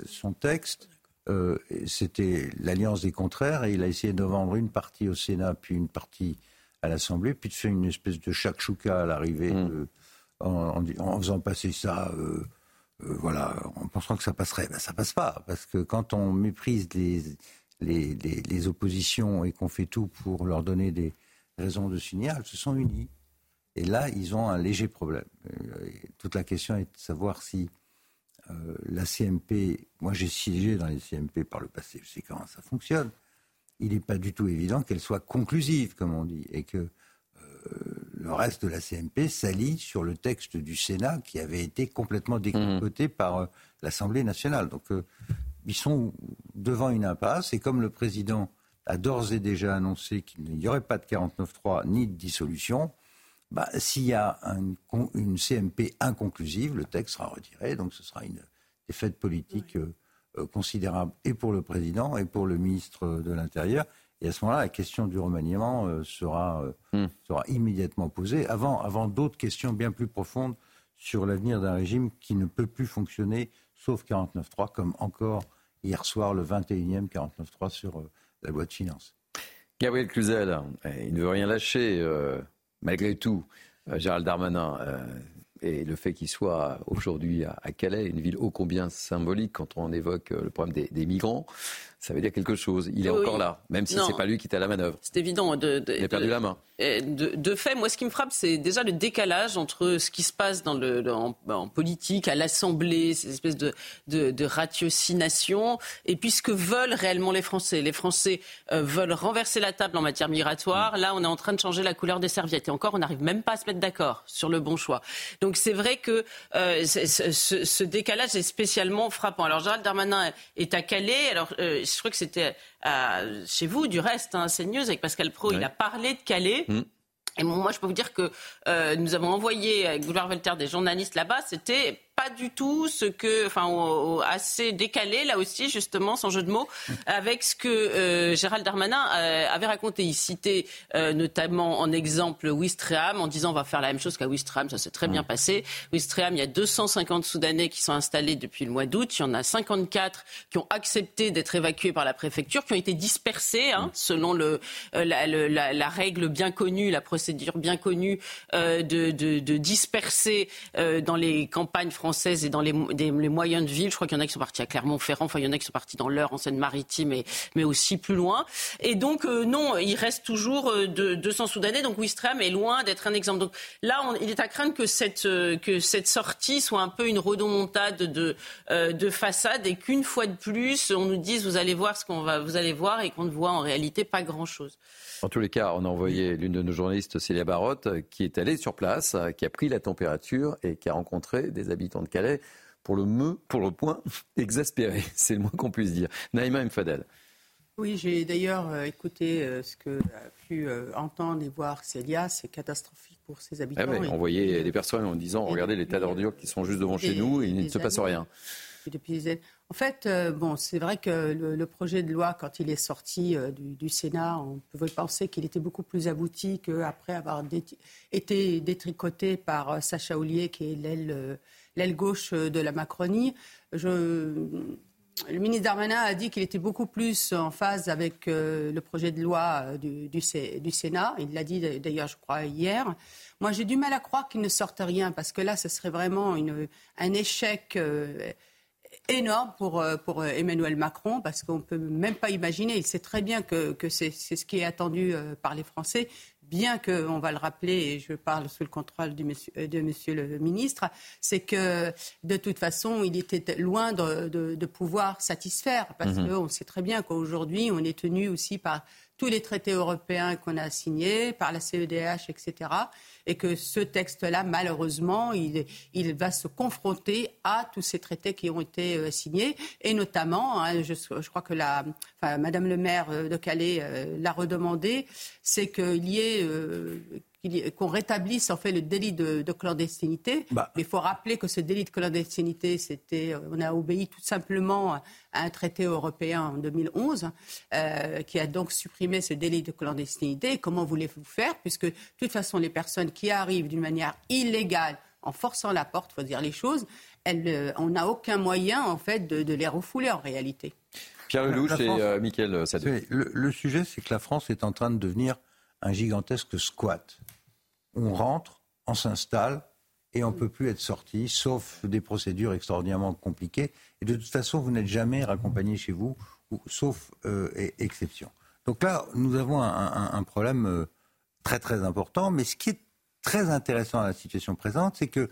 son texte, euh, c'était l'alliance des contraires, et il a essayé de vendre une partie au Sénat, puis une partie à l'Assemblée, puis de faire une espèce de chakchouka à l'arrivée, mmh. en, en, faisant passer ça. Euh, euh, voilà, en pensant que ça passerait. Ben, ça passe pas, parce que quand on méprise les, les, les, oppositions et qu'on fait tout pour leur donner des raisons de signal, elles se sont unies. Et là, ils ont un léger problème. Euh, toute la question est de savoir si euh, la CMP, moi j'ai siégé dans les CMP par le passé, je sais comment ça fonctionne. Il n'est pas du tout évident qu'elle soit conclusive, comme on dit, et que le reste de la CMP s'allie sur le texte du Sénat qui avait été complètement décoté mmh. par euh, l'Assemblée nationale. Donc euh, ils sont devant une impasse et comme le président a d'ores et déjà annoncé qu'il n'y aurait pas de 49-3 ni de dissolution, bah, s'il y a une CMP inconclusive, le texte sera retiré, donc ce sera une défaite politique euh, considérable et pour le président et pour le ministre de l'Intérieur. Et à ce moment-là, la question du remaniement euh, sera, euh, hmm. sera immédiatement posée, avant, avant d'autres questions bien plus profondes sur l'avenir d'un régime qui ne peut plus fonctionner, sauf 49.3, comme encore hier soir le 21e 49.3 sur euh, la loi de finances. Gabriel Cluzel, il ne veut rien lâcher, malgré tout. Gérald Darmanin, et le fait qu'il soit aujourd'hui à, Calais, une ville ô combien symbolique quand on évoque le problème des migrants, ça veut dire quelque chose. Il est encore là, même si ce n'est pas lui qui est à la manœuvre. C'est évident. De, il a perdu la main. De, fait, moi, ce qui me frappe, c'est déjà le décalage entre ce qui se passe dans le, en, politique, à l'Assemblée, ces espèces de, de, ratiocination, et puis ce que veulent réellement les Français. Les Français euh, veulent renverser la table en matière migratoire. Là, on est en train de changer la couleur des serviettes. Et encore, on n'arrive même pas à se mettre d'accord sur le bon choix. Donc, c'est vrai que euh, ce, décalage est spécialement frappant. Alors, Gérald Darmanin est à Calais. Alors, euh, je crois que c'était euh, chez vous, du reste, hein, CNews, avec Pascal Pro, il a parlé de Calais. Mm. Et moi, je peux vous dire que euh, nous avons envoyé avec Boulevard Voltaire des journalistes là-bas. C'était pas du tout ce que, enfin, assez décalé là aussi justement, sans jeu de mots, avec ce que euh, Gérald Darmanin euh, avait raconté. Il citait euh, notamment en exemple Wistreham en disant on va faire la même chose qu'à Wistreham, ça s'est très bien passé. Wistreham, il y a 250 Soudanais qui sont installés depuis le mois d'août, il y en a 54 qui ont accepté d'être évacués par la préfecture, qui ont été dispersés hein, selon le, la, la, la, règle bien connue, la procédure bien connue de, de, de, disperser dans les campagnes françaises et dans les, les moyennes villes. Je crois qu'il y en a qui sont partis à Clermont-Ferrand, enfin il y en a qui sont partis dans l'Eure, en Seine-Maritime, mais aussi plus loin. Et donc euh, non, il reste toujours euh, de, 200 Soudanais. Donc Ouistreham est loin d'être un exemple. Donc là, on, il est à craindre que cette, euh, que cette sortie soit un peu une rodomontade de, de façade et qu'une fois de plus, on nous dise vous allez voir ce qu'on va, vous allez voir et qu'on ne voit en réalité pas grand-chose. En tous les cas, on a envoyé l'une de nos journalistes, Célia Barotte, qui est allée sur place, qui a pris la température et qui a rencontré des habitants de Calais pour le me, pour le point, (laughs) exaspérés. C'est le moins qu'on puisse dire. Naïma Mfadel. Oui, j'ai d'ailleurs euh, écouté euh, ce que a pu euh, entendre et voir Célia. C'est catastrophique pour ses habitants. Ah on voyait des personnes en disant regardez les tas d'ordures qui sont juste devant chez nous et il ne se passe rien. En fait, bon, c'est vrai que le, projet de loi, quand il est sorti du, Sénat, on pouvait penser qu'il était beaucoup plus abouti qu'après avoir été détricoté par Sacha Ollier, qui est l'aile gauche de la Macronie. le ministre Darmanin a dit qu'il était beaucoup plus en phase avec le projet de loi du, du Sénat. Il l'a dit d'ailleurs, je crois, hier. Moi, j'ai du mal à croire qu'il ne sorte rien, parce que là, ce serait vraiment un échec énorme pour, euh, euh, Emmanuel Macron parce qu'on ne peut même pas imaginer, il sait très bien que, c'est ce qui est attendu euh, par les Français, bien qu'on va le rappeler, et je parle sous le contrôle de monsieur, de monsieur le ministre, c'est que de toute façon, il était loin de, de, pouvoir satisfaire, parce mhm. qu'on sait très bien qu'aujourd'hui, on est tenu aussi par tous les traités européens qu'on a signés par la CEDH, etc. Et que ce texte-là, malheureusement, il, va se confronter à tous ces traités qui ont été euh, signés. Et notamment, hein, je, crois que la, Madame le maire euh, de Calais euh, l'a redemandé, c'est qu'il y ait qu'on rétablisse en fait le délit de, clandestinité. Bah. Mais il faut rappeler que ce délit de clandestinité, c'était, on a obéi tout simplement à un traité européen en 2011 euh, qui a donc supprimé ce délit de clandestinité. comment voulez-vous faire Puisque de toute façon, les personnes qui arrivent d'une manière illégale en forçant la porte, faut dire les choses, euh, on n'a aucun moyen en fait de, les refouler en réalité. Pierre Lelouch et euh, Mickaël Sadou. Le, le sujet, c'est que la France est en train de devenir un gigantesque squat on rentre, on s'installe et on ne peut plus être sorti, sauf des procédures extraordinairement compliquées. Et de toute façon, vous n'êtes jamais raccompagné chez vous, sauf euh, exception. Donc là, nous avons un, problème euh, très très important. Mais ce qui est très intéressant à la situation présente, c'est que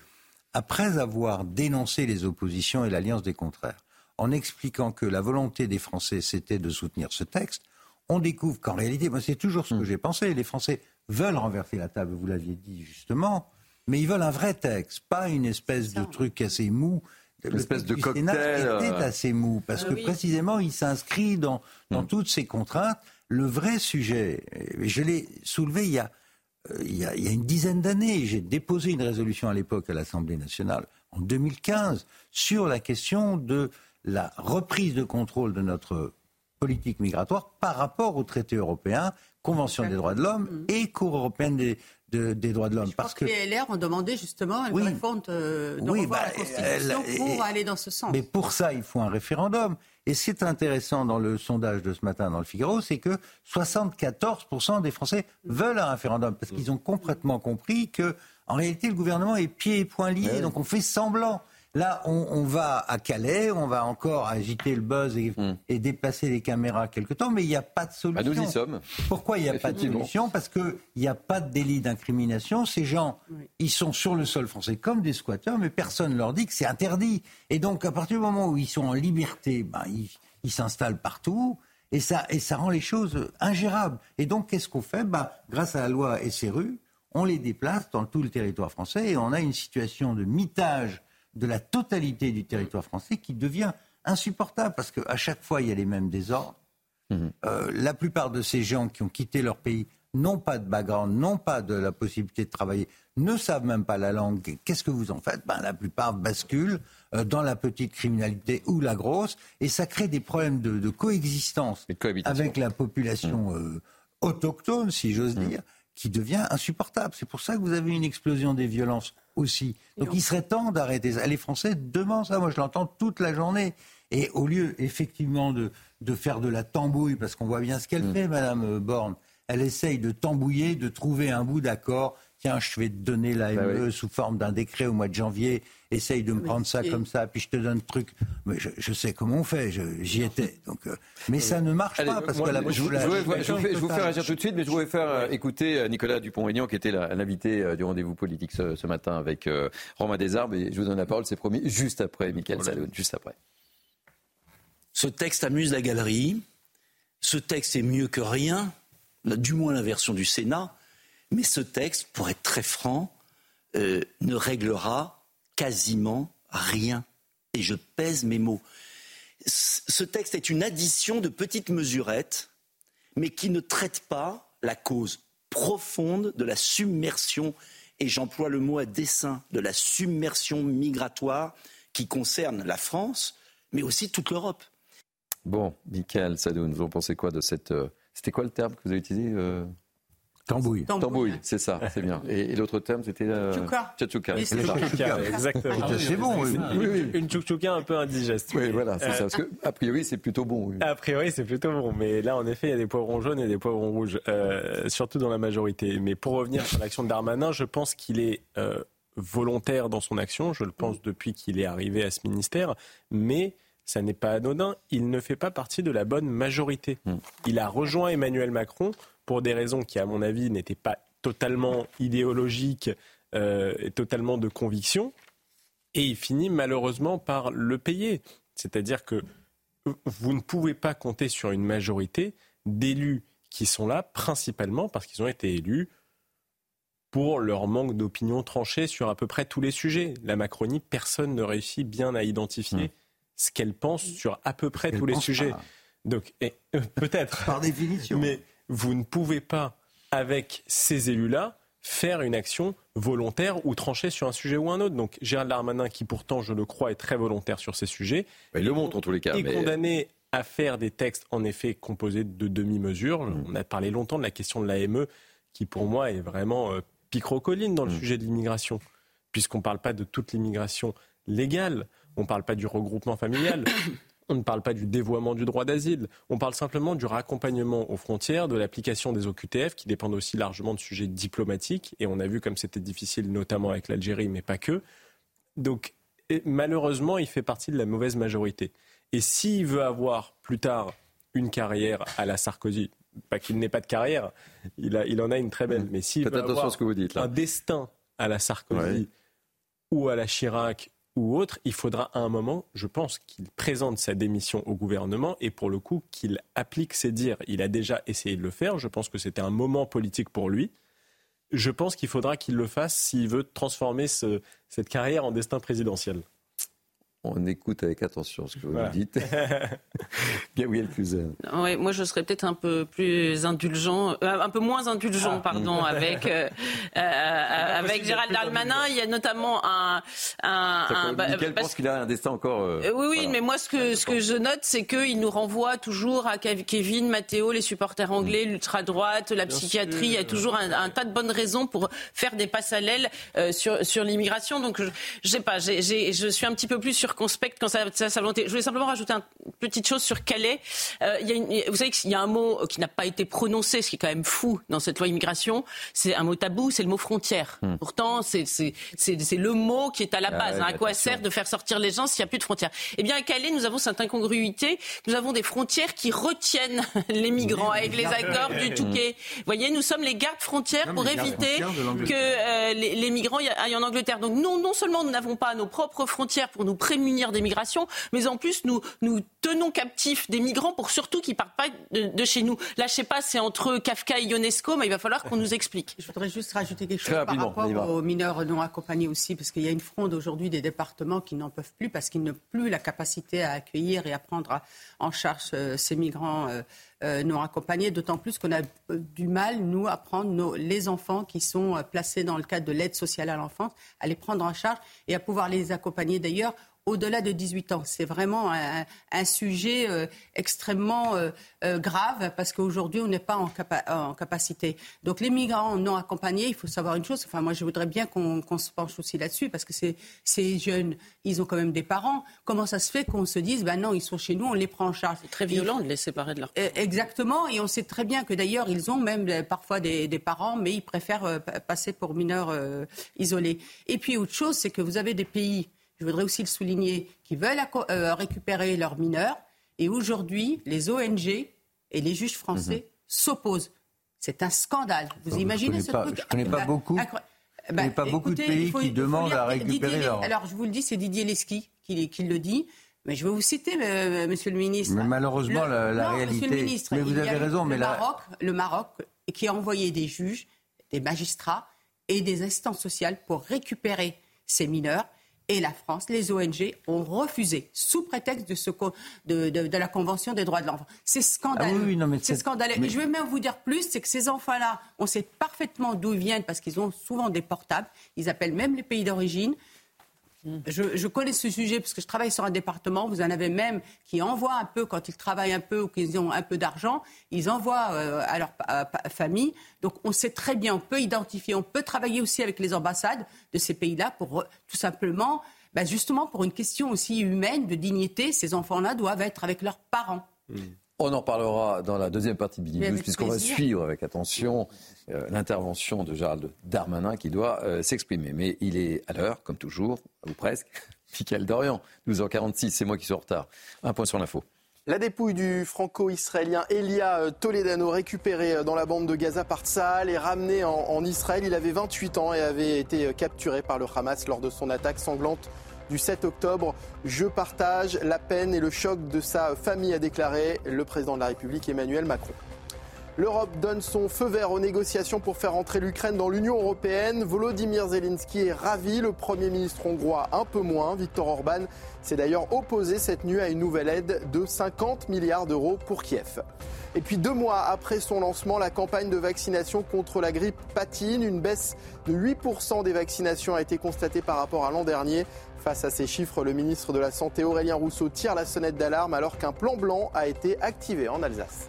après avoir dénoncé les oppositions et l'alliance des contraires, en expliquant que la volonté des Français c'était de soutenir ce texte, on découvre qu'en réalité, moi c'est toujours ce que mmh. j'ai pensé, les Français veulent renverser la table, vous l'aviez dit justement, mais ils veulent un vrai texte, pas une espèce de truc assez mou. Une espèce de cocktail. était euh. assez mou, parce ah que précisément, il s'inscrit dans, dans mm. toutes ces contraintes. Le vrai sujet, je l'ai soulevé il y a, euh, il y a, il y a une dizaine d'années, j'ai déposé une résolution à l'époque à l'Assemblée nationale, en 2015, sur la question de la reprise de contrôle de notre politique migratoire par rapport au traité européen Convention des droits de l'homme mm. et Cour européenne des, des droits de l'homme. Parce que les LR ont demandé justement une réforme de, de bah, la Constitution pour aller dans ce sens. Mais pour ça, il faut un référendum. Et ce qui est intéressant dans le sondage de ce matin dans le Figaro, c'est que 74% des Français veulent un référendum parce qu'ils ont complètement compris que, en réalité, le gouvernement est pieds et poings liés. Donc on fait semblant. Là, on, va à Calais, on va encore agiter le buzz et, hmm. déplacer les caméras quelque temps, mais il n'y a pas de solution. Bah, nous y sommes. Pourquoi il n'y a pas de solution? Parce qu'il n'y a pas de délit d'incrimination. Ces gens, ils sont sur le sol français comme des squatteurs, mais personne ne leur dit que c'est interdit. Et donc, à partir du moment où ils sont en liberté, ben, ils s'installent partout. Et ça, et ça rend les choses ingérables. Et donc, qu'est-ce qu'on fait? Ben, Grâce à la loi SRU, on les déplace dans tout le territoire français et on a une situation de mitage de la totalité du territoire français qui devient insupportable parce qu'à chaque fois, il y a les mêmes désordres. Mhm. Euh, la plupart de ces gens qui ont quitté leur pays n'ont pas de background, n'ont pas de la possibilité de travailler, ne savent même pas la langue. Qu'est-ce que vous en faites? Ben, La plupart basculent euh, dans la petite criminalité ou la grosse, et ça crée des problèmes de, coexistence avec la population mhm. euh, autochtone, si j'ose mhm. dire, qui devient insupportable. C'est pour ça que vous avez une explosion des violences aussi. Donc il serait temps d'arrêter ça. Les Français demandent ça. Moi, je l'entends toute la journée. Et au lieu, effectivement, de, de faire de la tambouille, parce qu'on voit bien ce qu'elle mm. fait, Madame Borne, elle essaye de tambouiller, de trouver un bout d'accord tiens, je vais te donner la bah ME sous forme d'un décret au mois de janvier, essaye de me prendre ça comme ça, puis je te donne le truc. Mais je, sais comment on fait, j'y étais. Donc, euh, mais ça ne marche pas parce que la je, vous, je, vous fais réagir tout de suite, mais je voulais faire euh, écouter euh, Nicolas Dupont-Aignan, qui était l'invité du rendez-vous politique ce, matin avec Romain Desarbes, et je vous donne la parole, c'est promis, juste après, Michael Saloun, juste après. Ce texte amuse la galerie. Ce texte est mieux que rien, du moins la version du Sénat. Mais ce texte, pour être très franc, euh, ne réglera quasiment rien. Et je pèse mes mots. Ce texte est une addition de petites mesurettes, mais qui ne traite pas la cause profonde de la submersion, et j'emploie le mot à dessein, de la submersion migratoire qui concerne la France, mais aussi toute l'Europe. Bon, Michael Sadoun, vous en pensez quoi de cette... Euh, c'était quoi le terme que vous avez utilisé euh, Tambouille. Tambouille, c'est ça, c'est bien. Et, l'autre terme, c'était euh, Tchouka. exactement. c'est bon, oui. Une tchouka un peu indigeste. Oui, voilà, c'est ça. Parce que, a priori, c'est plutôt bon. A priori, c'est plutôt bon. Mais là, en effet, il y a des poivrons jaunes et des poivrons rouges, euh, surtout dans la majorité. Mais pour revenir sur l'action de Darmanin, je pense qu'il est euh, volontaire dans son action. Je le pense depuis qu'il est arrivé à ce ministère. Mais ça n'est pas anodin. Il ne fait pas partie de la bonne majorité. Hmm. Il a rejoint Emmanuel Macron pour des raisons qui, à mon avis, n'étaient pas totalement idéologiques euh, et totalement de conviction. Et il finit malheureusement par le payer. C'est-à-dire que vous ne pouvez pas compter sur une majorité d'élus qui sont là principalement parce qu'ils ont été élus pour leur manque d'opinion tranchée sur à peu près tous les sujets. La Macronie, personne ne réussit bien à identifier hmm. ce qu'elle pense sur à peu près tous les sujets. Donc, euh, peut-être. Par définition. Mais vous ne pouvez pas, avec ces élus-là, faire une action volontaire ou tranchée sur un sujet ou un autre. Donc Gérald Darmanin, qui pourtant, je le crois, est très volontaire sur ces sujets, il le montre en tous les cas. Est condamné à faire des textes en effet composés de demi-mesures. Hmm. On a parlé longtemps de la question de l'AME, qui pour moi est vraiment euh, picrocolline dans le mm. sujet de l'immigration, puisqu'on ne parle pas de toute l'immigration légale, on ne parle pas du regroupement familial. On ne parle pas du dévoiement du droit d'asile. On parle simplement du raccompagnement aux frontières, de l'application des OQTF, qui dépendent aussi largement de sujets diplomatiques. Et on a vu comme c'était difficile, notamment avec l'Algérie, mais pas que. Donc, malheureusement, il fait partie de la mauvaise majorité. Et s'il veut avoir plus tard une carrière à la Sarkozy, pas qu'il n'ait pas de carrière, il, a, il en a une très belle. Mais s'il veut avoir ce que vous dites, un destin à la Sarkozy ou à la Chirac ou autre, il faudra à un moment, je pense, qu'il présente sa démission au gouvernement et pour le coup qu'il applique ses dires. Il a déjà essayé de le faire. Je pense que c'était un moment politique pour lui. Je pense qu'il faudra qu'il le fasse s'il veut transformer cette carrière en destin présidentiel. On écoute avec attention ce que vous nous dites. (laughs) Gabriel Cluzel. Oui, moi je serais peut-être un peu plus indulgent, euh, un peu moins indulgent, ah. pardon, (laughs) avec euh, euh, avec Gérald Darmanin. Il y a notamment un. un, un bah, pense qu'il a un destin encore. oui, oui, mais moi ce que ce que je note, c'est qu'il nous renvoie toujours à Kevin, Matteo, les supporters anglais, mm. l'ultra droite, la psychiatrie. Il y a toujours un, tas de bonnes raisons pour faire des passes à l'aile sur sur l'immigration. Donc je, je sais pas, je suis un petit peu plus sur circonspecte quand ça, ça sa volonté. Je voulais simplement rajouter une petite chose sur Calais. Euh, y a une, vous savez qu'il y a un mot qui n'a pas été prononcé, ce qui est quand même fou dans cette loi immigration. C'est un mot tabou, c'est le mot frontière. Hmm. Pourtant, c'est le mot qui est à la ah base. hein, à quoi sert de faire sortir les gens s'il n'y a plus de frontières? Eh bien, à Calais, nous avons cette incongruité. Nous avons des frontières qui retiennent (laughs) les migrants avec les accords du Touquet. Vous voyez, nous sommes les gardes frontières pour éviter que euh, les, les, migrants aillent en Angleterre. Donc non, non seulement nous n'avons pas nos propres frontières pour nous prémunir munir des migrations, mais en plus, nous, nous tenons captifs des migrants pour surtout qu'ils ne partent pas de, chez nous. Là, je sais pas, c'est entre Kafka et Ionesco, mais il va falloir qu'on nous explique. Je voudrais juste rajouter quelque chose par rapport aux mineurs non accompagnés aussi, parce qu'il y a une fronde aujourd'hui des départements qui n'en peuvent plus, parce qu'ils n'ont plus la capacité à accueillir et à prendre en charge euh, ces migrants. Euh, euh, non accompagnés, d'autant plus qu'on a du mal, nous, à prendre les enfants qui sont placés dans le cadre de l'aide sociale à l'enfance, à les prendre en charge et à pouvoir les accompagner d'ailleurs au-delà de 18 ans. C'est vraiment un, sujet euh, extrêmement euh, euh, grave parce qu'aujourd'hui, on n'est pas en, en, capacité. Donc, les migrants non accompagnés, il faut savoir une chose. Enfin, moi, je voudrais bien qu'on se penche aussi là-dessus parce que ces jeunes, ils ont quand même des parents. Comment ça se fait qu'on se dise, ben non, ils sont chez nous, on les prend en charge? C'est très violent de les séparer de leurs parents. Exactement. Et on sait très bien que d'ailleurs, ils ont même parfois des, des, parents, mais ils préfèrent passer pour mineurs isolés. Et puis, autre chose, c'est que vous avez des pays je voudrais aussi le souligner, qui veulent euh, récupérer leurs mineurs. Et aujourd'hui, les ONG et les juges français mhm. s'opposent. C'est un scandale. Vous imaginez ce truc Je ne connais pas beaucoup. Il n'y a pas beaucoup de pays qui demandent à récupérer leurs... Alors, je vous le dis, c'est Didier Lesky qui, qui, le dit. Mais je vais vous citer, Monsieur le Ministre. Mais malheureusement, la, réalité. Monsieur le Ministre, mais vous avez raison. Le, mais Maroc, le Maroc, qui a envoyé des juges, des magistrats et des assistantes sociales pour récupérer ces mineurs et la France, les ONG, ont refusé, sous prétexte de, ce, de, de, la Convention des droits de l'enfant. C'est scandaleux. Ah c'est scandaleux. Et je vais même vous dire plus, c'est que ces enfants-là, on sait parfaitement d'où ils viennent parce qu'ils ont souvent des portables. Ils appellent même les pays d'origine. Je, connais ce sujet parce que je travaille sur un département. Vous en avez même qui envoient un peu, quand ils travaillent un peu ou qu'ils ont un peu d'argent, ils envoient euh, à leur famille. Donc on sait très bien, on peut identifier, on peut travailler aussi avec les ambassades de ces pays-là pour tout simplement, bah, justement pour une question aussi humaine, de dignité, ces enfants-là doivent être avec leurs parents. Mmh. On en parlera dans la deuxième partie de Billy News, puisqu'on va suivre avec attention euh, l'intervention de Gérald Darmanin qui doit euh, s'exprimer. Mais il est à l'heure, comme toujours, ou presque. (laughs) Michael Dorian, 12h46, c'est moi qui suis en retard. Un point sur l'info. La dépouille du franco-israélien Elia euh, Toledano, récupérée dans la bande de Gaza par Tsahal et ramené en, en Israël. Il avait 28 ans et avait été capturé par le Hamas lors de son attaque sanglante du 7 octobre. Je partage la peine et le choc de sa famille, a déclaré le président de la République Emmanuel Macron. L'Europe donne son feu vert aux négociations pour faire entrer l'Ukraine dans l'Union européenne. Volodymyr Zelensky est ravi, le Premier ministre hongrois un peu moins. Viktor Orban s'est d'ailleurs opposé cette nuit à une nouvelle aide de 50 milliards d'euros pour Kiev. Et puis deux mois après son lancement, la campagne de vaccination contre la grippe patine. Une baisse de 8% des vaccinations a été constatée par rapport à l'an dernier. Face à ces chiffres, le ministre de la Santé Aurélien Rousseau tire la sonnette d'alarme alors qu'un plan blanc a été activé en Alsace.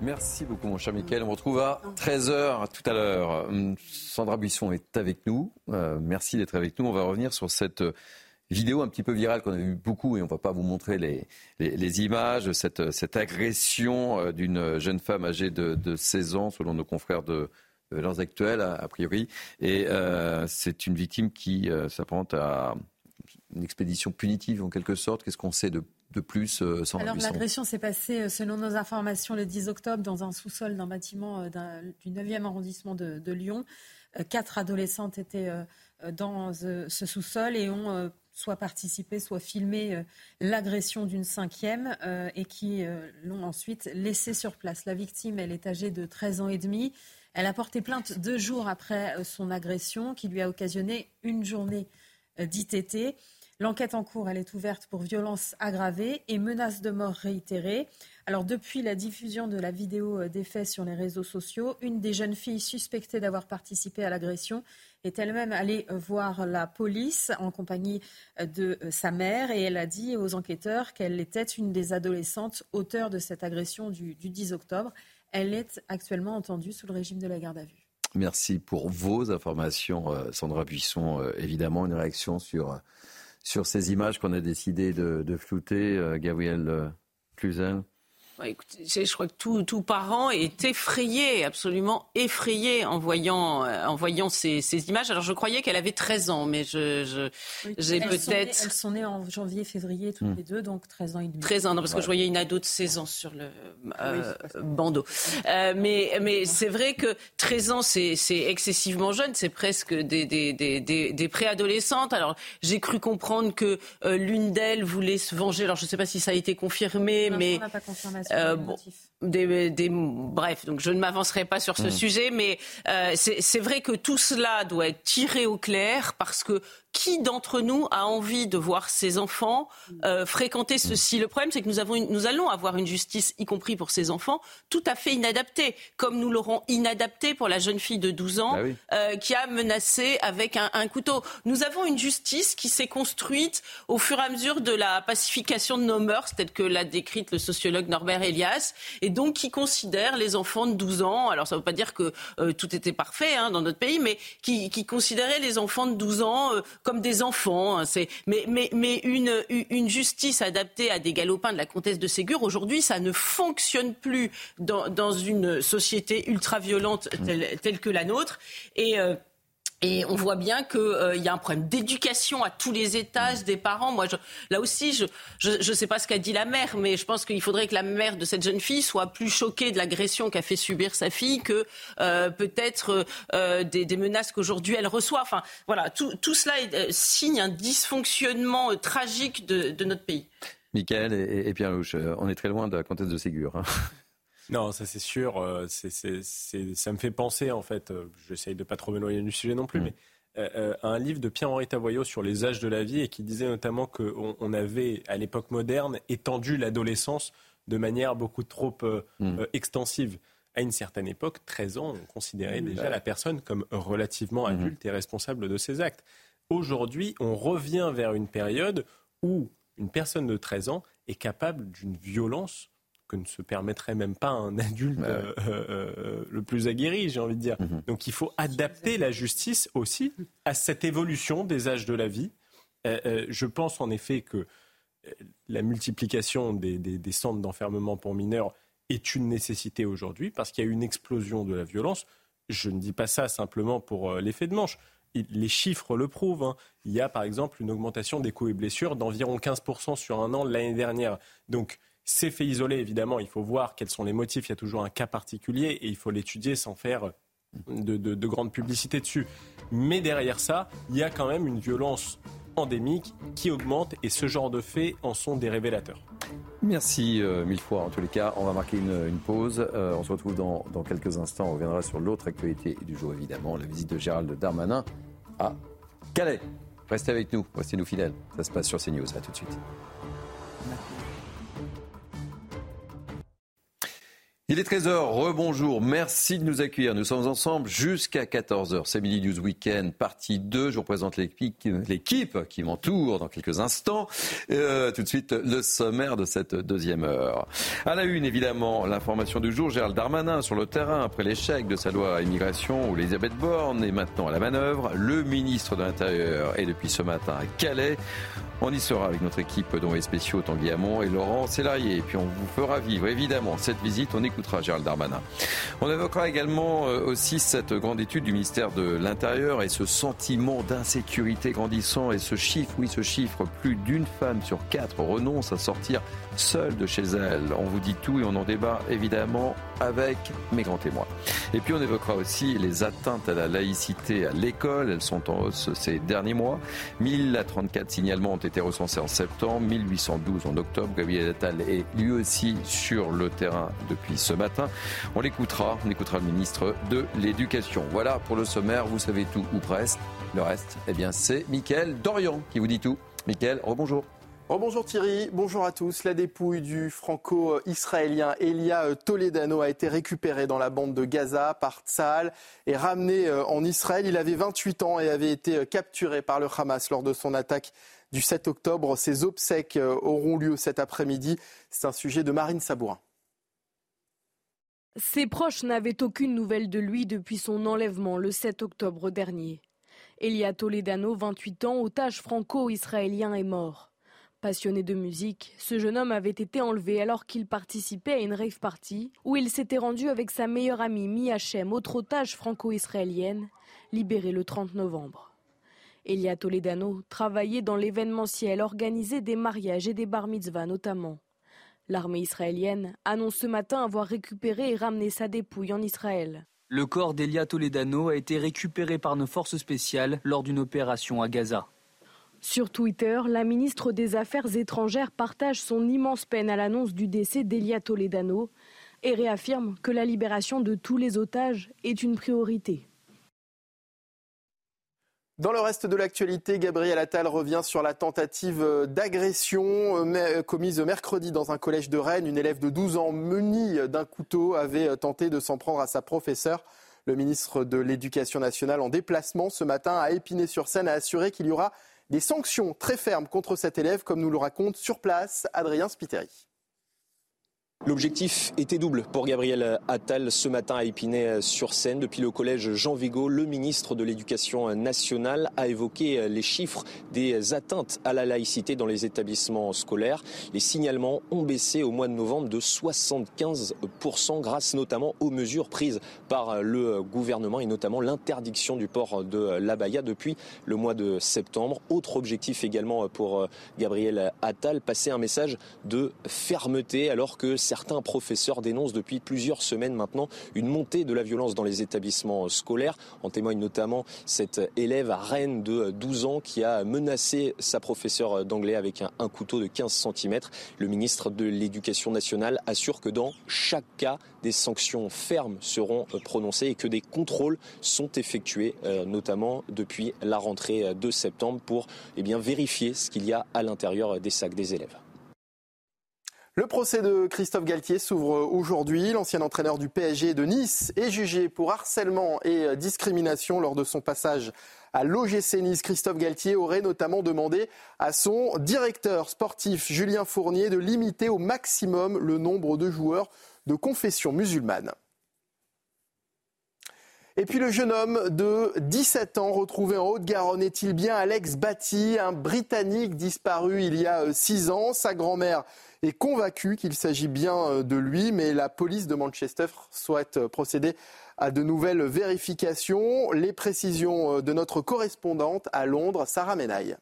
Merci beaucoup, mon cher Mickaël. On retrouve à 13h tout à l'heure. Hum, Sandra Buisson est avec nous. Euh, merci d'être avec nous. On va revenir sur cette vidéo un petit peu virale qu'on a vu beaucoup et on ne va pas vous montrer les, images, cette, agression euh, d'une jeune femme âgée de, 16 ans, selon nos confrères de, leurs actuels, a, priori. Et euh, c'est une victime qui euh, s'apparente à une expédition punitive en quelque sorte. Qu'est-ce qu'on sait de, de plus euh, sans Alors l'agression s'est passée, selon nos informations, le 10 octobre dans un sous-sol d'un bâtiment du 9e arrondissement de, de Lyon. Quatre adolescentes étaient dans ce sous-sol et ont soit participé, soit filmé euh, l'agression d'une cinquième euh, et qui euh, l'ont ensuite laissé sur place. La victime, elle est âgée de 13 ans et demi. Elle a porté plainte deux jours après son agression qui lui a occasionné une journée d'ITT. L'enquête en cours, elle est ouverte pour violence aggravée et menace de mort réitérée. Alors depuis la diffusion de la vidéo des faits sur les réseaux sociaux, une des jeunes filles suspectées d'avoir participé à l'agression est elle-même allée voir la police en compagnie de sa mère et elle a dit aux enquêteurs qu'elle était une des adolescentes auteurs de cette agression du, 10 octobre. Elle est actuellement entendue sous le régime de la garde à vue. Merci pour vos informations, euh, Sandra Buisson. Euh, évidemment, une réaction sur, sur ces images qu'on a décidé de, flouter. Euh, Gabriel Cluzel? Je crois que tout, tout, parent est effrayé, absolument effrayé en voyant, euh, en voyant ces, ces, images. Alors je croyais qu'elle avait 13 ans, mais je, j'ai peut-être. Elles sont nées en janvier, février, toutes hmm. les deux, donc 13 ans et demi. 13 ans, non, parce que je voyais une ado de 16 ans sur le euh, bandeau. Euh, mais mais c'est vrai que 13 ans, c'est, excessivement jeune, c'est presque des, des, des, des, préadolescentes. Alors j'ai cru comprendre que l'une d'elles voulait se venger. Alors je ne sais pas si ça a été confirmé, mais. On n'a pas confirmation. Euh, bon, des, des, bref, donc je ne m'avancerai pas sur ce hmm. sujet, mais euh, c'est vrai que tout cela doit être tiré au clair parce que qui d'entre nous a envie de voir ses enfants euh, fréquenter ceci? Le problème, c'est que nous, avons nous allons avoir une justice, y compris pour ces enfants, tout à fait inadaptée, comme nous l'aurons inadaptée pour la jeune fille de 12 ans bah euh, qui a menacé avec un, un, couteau. Nous avons une justice qui s'est construite au fur et à mesure de la pacification de nos mœurs, telle que l'a décrite le sociologue Norbert Elias, et donc qui considère les enfants de 12 ans, alors ça ne veut pas dire que euh, tout était parfait hein, dans notre pays, mais qui, qui considérait les enfants de 12 ans euh, comme des enfants. Hein, mais, mais, mais une, une justice adaptée à des galopins de la comtesse de Ségur, aujourd'hui, ça ne fonctionne plus dans, dans une société ultra-violente telle, telle, que la nôtre. Et euh, et on voit bien qu'il euh, y a un problème d'éducation à tous les étages des parents. Moi, je, là aussi, je ne sais pas ce qu'a dit la mère, mais je pense qu'il faudrait que la mère de cette jeune fille soit plus choquée de l'agression qu'a fait subir sa fille que euh, peut-être euh, des, des, menaces qu'aujourd'hui elle reçoit. Enfin, voilà, tout, tout cela signe un dysfonctionnement tragique de, de, notre pays. Michael et, Pierre Louche, on est très loin de la comtesse de Ségur. Hein. Non, ça c'est sûr. Euh, ça me fait penser, en fait, euh, j'essaye de pas trop m'éloigner du sujet non plus, mm. mais euh, un livre de Pierre-Henri Tavoyot sur les âges de la vie et qui disait notamment qu'on on avait, à l'époque moderne, étendu l'adolescence de manière beaucoup trop mm. extensive. À une certaine époque, 13 ans, on considérait déjà la personne comme relativement mm-hmm. adulte et responsable de ses actes. Aujourd'hui, on revient vers une période où une personne de 13 ans est capable d'une violence que ne se permettrait même pas un adulte euh, euh, le plus aguerri, j'ai envie de dire. Mhm. Donc il faut adapter la justice aussi à cette évolution des âges de la vie. Euh, je pense en effet que la multiplication des, des centres d'enfermement pour mineurs est une nécessité aujourd'hui parce qu'il y a une explosion de la violence. Je ne dis pas ça simplement pour l'effet de manche. Les chiffres le prouvent. Hein. Il y a par exemple une augmentation des coups et blessures d'environ 15% sur un an l'année dernière. Donc c'est fait isolé, évidemment. Il faut voir quels sont les motifs. Il y a toujours un cas particulier et il faut l'étudier sans faire de, de, grande publicité dessus. Mais derrière ça, il y a quand même une violence endémique qui augmente et ce genre de faits en sont des révélateurs. Merci euh, mille fois. En tous les cas, on va marquer une, pause. Euh, on se retrouve dans, dans, quelques instants. On reviendra sur l'autre actualité du jour, évidemment, la visite de Gérald Darmanin à Calais. Restez avec nous, restez-nous fidèles. Ça se passe sur CNews. À tout de suite. Il est 13h, rebonjour, merci de nous accueillir. Nous sommes ensemble jusqu'à 14h. C'est Midi News Weekend, partie 2. Je vous présente l'équipe qui m'entoure dans quelques instants. Euh, tout de suite, le sommaire de cette deuxième heure. À la une, évidemment, l'information du jour. Gérald Darmanin sur le terrain après l'échec de sa loi immigration où Elisabeth Borne est maintenant à la manœuvre. Le ministre de l'Intérieur est depuis ce matin à Calais. On y sera avec notre équipe d'envoyés spéciaux Tanguy Hamon et Laurent Sélarié. Et puis on vous fera vivre évidemment cette visite. On écoutera Gérald Darmanin. On évoquera également euh, aussi cette grande étude du ministère de l'Intérieur et ce sentiment d'insécurité grandissant et ce chiffre, oui ce chiffre, plus d'une femme sur quatre renonce à sortir seule de chez elle. On vous dit tout et on en débat évidemment avec mes grands témoins. Et puis on évoquera aussi les atteintes à la laïcité à l'école. Elles sont en hausse ces derniers mois. 1034 signalements ont été recensés en septembre, 1812 en octobre. Gabriel Attal est lui aussi sur le terrain depuis ce matin. On l'écoutera, on écoutera le ministre de l'Éducation. Voilà pour le sommaire, vous savez tout ou presque. Le reste, eh bien, c'est Mickaël Dorian qui vous dit tout. Mickaël, rebonjour. Oh, bonjour Thierry, bonjour à tous. La dépouille du franco-israélien Elia Toledano a été récupérée dans la bande de Gaza par Tzal et ramenée euh, en Israël. Il avait 28 ans et avait été euh, capturé par le Hamas lors de son attaque du 7 octobre. Ses obsèques euh, auront lieu cet après-midi. C'est un sujet de Marine Sabourin. Ses proches n'avaient aucune nouvelle de lui depuis son enlèvement le 7 octobre dernier. Elia Toledano, 28 ans, otage franco-israélien, est mort. Passionné de musique, ce jeune homme avait été enlevé alors qu'il participait à une rave party où il s'était rendu avec sa meilleure amie Mi Hachem, autre otage franco-israélienne, libérée le 30 novembre. Elia Toledano travaillait dans l'événementiel, organisait des mariages et des bar mitzvahs notamment. L'armée israélienne annonce ce matin avoir récupéré et ramené sa dépouille en Israël. Le corps d'Elia Toledano a été récupéré par nos forces spéciales lors d'une opération à Gaza. Sur Twitter, la ministre des Affaires étrangères partage son immense peine à l'annonce du décès d'Elia Toledano et réaffirme que la libération de tous les otages est une priorité. Dans le reste de l'actualité, Gabriel Attal revient sur la tentative d'agression euh, commise mercredi dans un collège de Rennes. Une élève de 12 ans munie d'un couteau avait tenté de s'en prendre à sa professeure. Le ministre de l'Éducation nationale en déplacement ce matin à Épinay-sur-Seine a assuré qu'il y aura des sanctions très fermes contre cet élève, comme nous le raconte sur place Adrien Spiteri. L'objectif était double pour Gabriel Attal ce matin à Épinay-sur-Seine. Depuis le collège Jean Vigo, le ministre de l'Éducation nationale a évoqué les chiffres des atteintes à la laïcité dans les établissements scolaires. Les signalements ont baissé au mois de novembre de 75% grâce notamment aux mesures prises par le gouvernement et notamment l'interdiction du port de l'abaya depuis le mois de septembre. Autre objectif également pour Gabriel Attal, passer un message de fermeté alors que certains professeurs dénoncent depuis plusieurs semaines maintenant une montée de la violence dans les établissements scolaires. En témoigne notamment cette élève à Rennes de 12 ans qui a menacé sa professeure d'anglais avec un, couteau de 15 cm. Le ministre de l'Éducation nationale assure que dans chaque cas, des sanctions fermes seront prononcées et que des contrôles sont effectués, euh, notamment depuis la rentrée de septembre, pour eh vérifier ce qu'il y a à l'intérieur des sacs des élèves. Le procès de Christophe Galtier s'ouvre aujourd'hui. L'ancien entraîneur du PSG de Nice est jugé pour harcèlement et discrimination lors de son passage à l'OGC Nice. Christophe Galtier aurait notamment demandé à son directeur sportif Julien Fournier de limiter au maximum le nombre de joueurs de confession musulmane. Et puis le jeune homme de 17 ans retrouvé en Haute-Garonne est-il bien Alex Batty, un Britannique disparu il y a 6 ans Sa grand-mère est convaincu qu'il s'agit bien euh, de lui, mais la police de Manchester souhaite euh, procéder à de nouvelles vérifications. Les précisions euh, de notre correspondante à Londres, Sarah Menaille.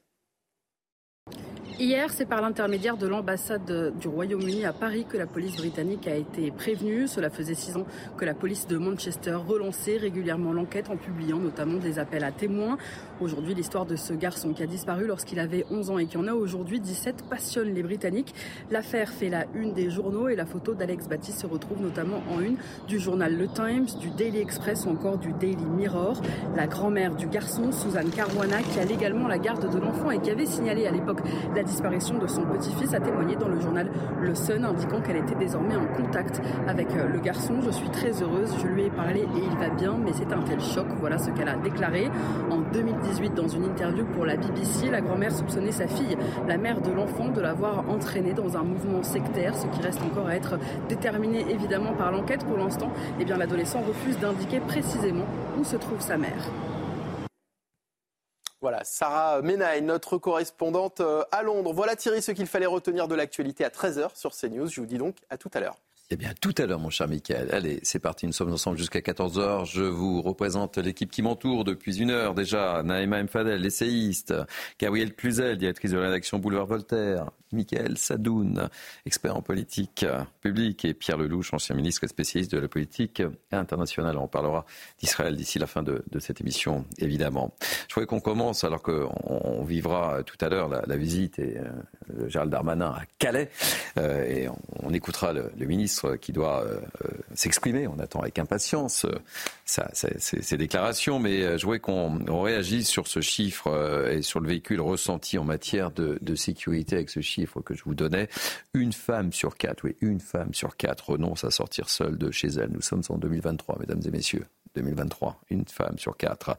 Hier, c'est par l'intermédiaire de l'ambassade du Royaume-Uni à Paris que la police britannique a été prévenue. Cela faisait six ans que la police de Manchester relançait régulièrement l'enquête en publiant notamment des appels à témoins. Aujourd'hui, l'histoire de ce garçon qui a disparu lorsqu'il avait 11 ans et qui en a aujourd'hui 17 passionne les Britanniques. L'affaire fait la une des journaux et la photo d'Alex Baptiste se retrouve notamment en une du journal Le Times, du Daily Express ou encore du Daily Mirror. La grand-mère du garçon, Suzanne Caruana, qui a légalement la garde de l'enfant et qui avait signalé à l'époque la disparition de son petit-fils a témoigné dans le journal Le Sun, indiquant qu'elle était désormais en contact avec euh, le garçon. Je suis très heureuse, je lui ai parlé et il va bien, mais c'est un tel choc. Voilà ce qu'elle a déclaré. En 2018, dans une interview pour la BBC, la grand-mère soupçonnait sa fille, la mère de l'enfant, de l'avoir entraîné dans un mouvement sectaire, ce qui reste encore à être déterminé évidemment par l'enquête. Pour l'instant, eh bien l'adolescent refuse d'indiquer précisément où se trouve sa mère. Voilà, Sarah Menaille, notre correspondante euh, à Londres. Voilà Thierry ce qu'il fallait retenir de l'actualité à 13h sur CNews. Je vous dis donc à tout à l'heure. Eh bien, tout à l'heure, mon cher Michael. Allez, c'est parti. Nous sommes ensemble jusqu'à 14h. Je vous représente l'équipe qui m'entoure depuis une heure déjà. Naïma Mfadel, l'essayiste. Gabriel Cluzel, directrice de la rédaction Boulevard Voltaire. Michael Sadoun, expert en politique publique, et Pierre Lelouch, ancien ministre spécialiste de la politique internationale. On parlera d'Israël d'ici la fin de, cette émission, évidemment. Je voudrais qu'on commence, alors qu'on vivra tout à l'heure la, visite et euh, Gérald Darmanin à Calais, euh, et on, écoutera le, ministre qui doit euh, s'exprimer. On attend avec impatience ces déclarations, mais je voudrais qu'on réagisse sur ce chiffre et sur le véhicule ressenti en matière de, de sécurité avec ce chiffre que je vous donnais, une femme sur quatre, oui, une femme sur quatre renonce à sortir seule de chez elle. Nous sommes en 2023, mesdames et messieurs. 2023, une femme sur quatre.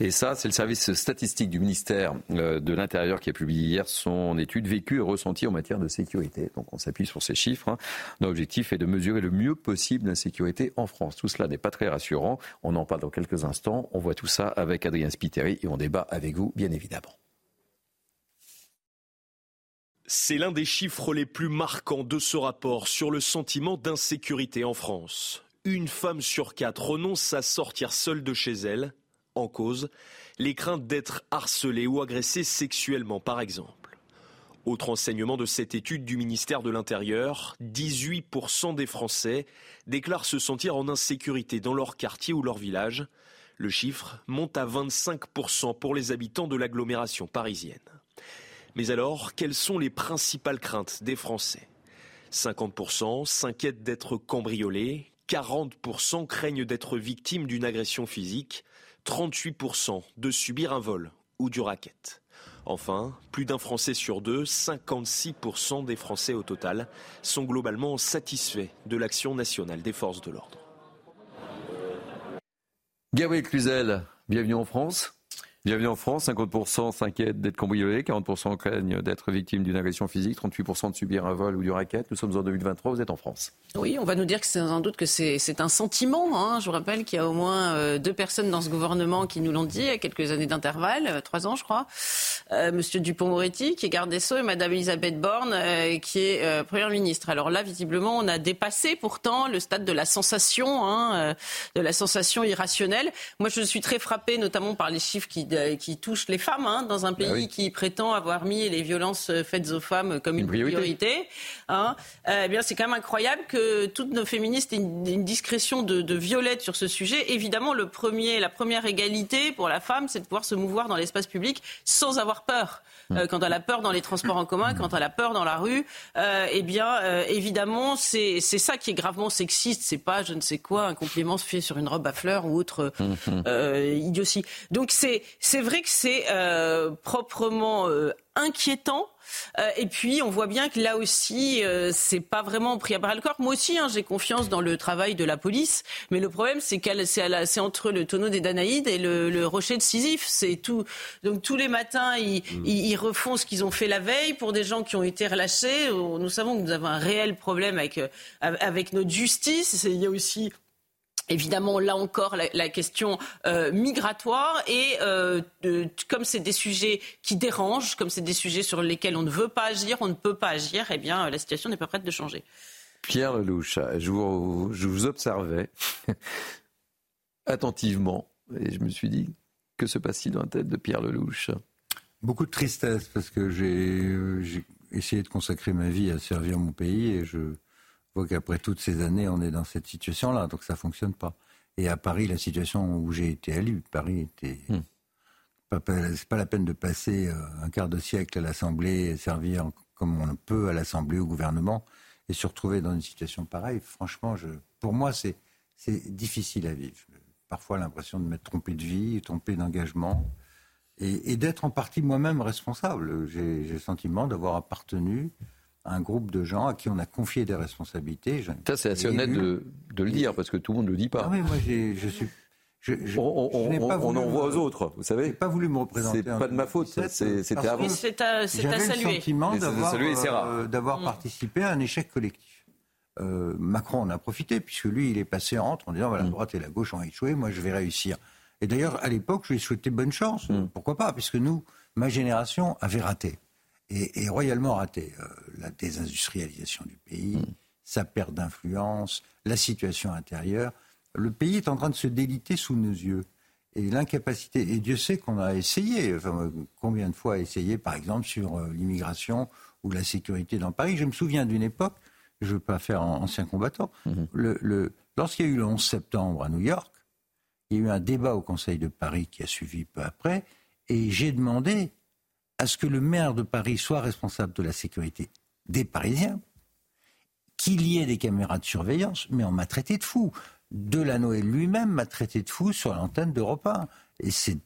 Et ça, c'est le service statistique du ministère euh, de l'Intérieur qui a publié hier son étude vécue et ressentie en matière de sécurité. Donc on s'appuie sur ces chiffres. Hein. L'objectif est de mesurer le mieux possible l'insécurité en France. Tout cela n'est pas très rassurant. On en parle dans quelques instants. On voit tout ça avec Adrien Spiteri et on débat avec vous, bien évidemment. C'est l'un des chiffres les plus marquants de ce rapport sur le sentiment d'insécurité en France. Une femme sur quatre renonce à sortir seule de chez elle, en cause les craintes d'être harcelée ou agressée sexuellement par exemple. Autre enseignement de cette étude du ministère de l'Intérieur, 18% des Français déclarent se sentir en insécurité dans leur quartier ou leur village. Le chiffre monte à 25% pour les habitants de l'agglomération parisienne. Mais alors, quelles sont les principales craintes des Français? 50% s'inquiètent d'être cambriolés, 40% craignent d'être victimes d'une agression physique, 38% de subir un vol ou du racket. Enfin, plus d'un Français sur deux, 56% des Français au total, sont globalement satisfaits de l'action nationale des forces de l'ordre. Gabriel Cluzel, bienvenue en France. Bienvenue en France, 50% s'inquiètent d'être cambriolés, 40% craignent d'être victimes d'une agression physique, 38% de subir un vol ou du racket. Nous sommes en 2023, vous êtes en France. Oui, on va nous dire que c'est sans doute que c'est un sentiment. Hein. Je vous rappelle qu'il y a au moins euh, deux personnes dans ce gouvernement qui nous l'ont dit à quelques années d'intervalle, euh, trois ans je crois. Euh, Monsieur Dupont-Moretti qui est garde des Sceaux et Madame Elisabeth Borne qui est Première ministre. Alors là, visiblement, on a dépassé pourtant le stade de la sensation, hein, de la sensation irrationnelle. Moi, je suis très frappée notamment par les chiffres qui qui touche les femmes hein, dans un bah pays qui prétend avoir mis les violences faites aux femmes comme une, priorité. Hein. Eh bien, c'est quand même incroyable que toutes nos féministes aient une, discrétion de, de, violette sur ce sujet. Évidemment, le premier, la première égalité pour la femme, c'est de pouvoir se mouvoir dans l'espace public sans avoir peur. Euh, quand elle a peur dans les transports en commun, quand elle a peur dans la rue, euh, eh bien, euh, évidemment, c'est ça qui est gravement sexiste. C'est pas, je ne sais quoi, un compliment fait sur une robe à fleurs ou autre (laughs) euh, idiotie. Donc c'est c'est vrai que c'est proprement inquiétant euh, et puis, on voit bien que là aussi, euh, c'est pas vraiment pris à bras le corps. Moi aussi, hein, j'ai confiance dans le travail de la police, mais le problème, c'est qu'elle, c'est entre le tonneau des Danaïdes et le, rocher de Sisyphe. C'est tout. Donc tous les matins, ils, mmh. ils, refont ce qu'ils ont fait la veille pour des gens qui ont été relâchés. Nous savons que nous avons un réel problème avec euh, avec notre justice. Il y a aussi Évidemment, là encore, la, question euh, migratoire et euh, comme c'est des sujets qui dérangent, comme c'est des sujets sur lesquels on ne veut pas agir, on ne peut pas agir, eh bien, la situation n'est pas prête de changer. Pierre Lelouch, je vous, je vous observais (laughs) attentivement et je me suis dit, que se passe-t-il dans la tête de Pierre Lelouch? Beaucoup de tristesse parce que j'ai essayé de consacrer ma vie à servir mon pays et je vois qu'après toutes ces années, on est dans cette situation-là, donc ça fonctionne pas. Et à Paris, la situation où j'ai été élu, Paris était. Hmm. C'est pas la peine de passer euh, un quart de siècle à l'Assemblée et servir comme on peut à l'Assemblée, au gouvernement, et se retrouver dans une situation pareille. Franchement, je, pour moi, c'est difficile à vivre. Parfois l'impression de m'être trompé de vie, trompé d'engagement, et, et d'être en partie moi-même responsable. J'ai le sentiment d'avoir appartenu un groupe de gens à qui on a confié des responsabilités. Ça, c'est assez honnête de, le dire, parce que tout le monde ne le dit pas. Non, mais moi, je suis. on, en voit aux autres, vous savez. pas voulu me représenter. C'est pas de ma faute, c'était avant. C'est à, J'avais le sentiment d'avoir euh, mm. participé à un échec collectif. Euh, Macron en a profité, puisque lui, il est passé entre en disant voilà, la mm. droite et la gauche ont échoué, moi je vais réussir. Et d'ailleurs, à l'époque, je lui ai souhaité bonne chance. Mm. Pourquoi pas Puisque nous, ma génération avait raté et, royalement raté. Euh, la désindustrialisation du pays, mm. sa perte d'influence, la situation intérieure. Le pays est en train de se déliter sous nos yeux. Et l'incapacité, et Dieu sait qu'on a essayé, enfin, combien de fois essayé, par exemple, sur euh, l'immigration ou la sécurité dans Paris. Je me souviens d'une époque, je ne veux pas faire ancien combattant, mm-hmm. le, lorsqu'il y a eu le 11 septembre à New York, il y a eu un débat au Conseil de Paris qui a suivi peu après, et j'ai demandé à ce que le maire de Paris soit responsable de la sécurité des Parisiens, qu'il y ait des caméras de surveillance, mais on m'a traité de fou. Delanoë lui-même m'a traité de fou sur l'antenne d'Europe 1. Et c'est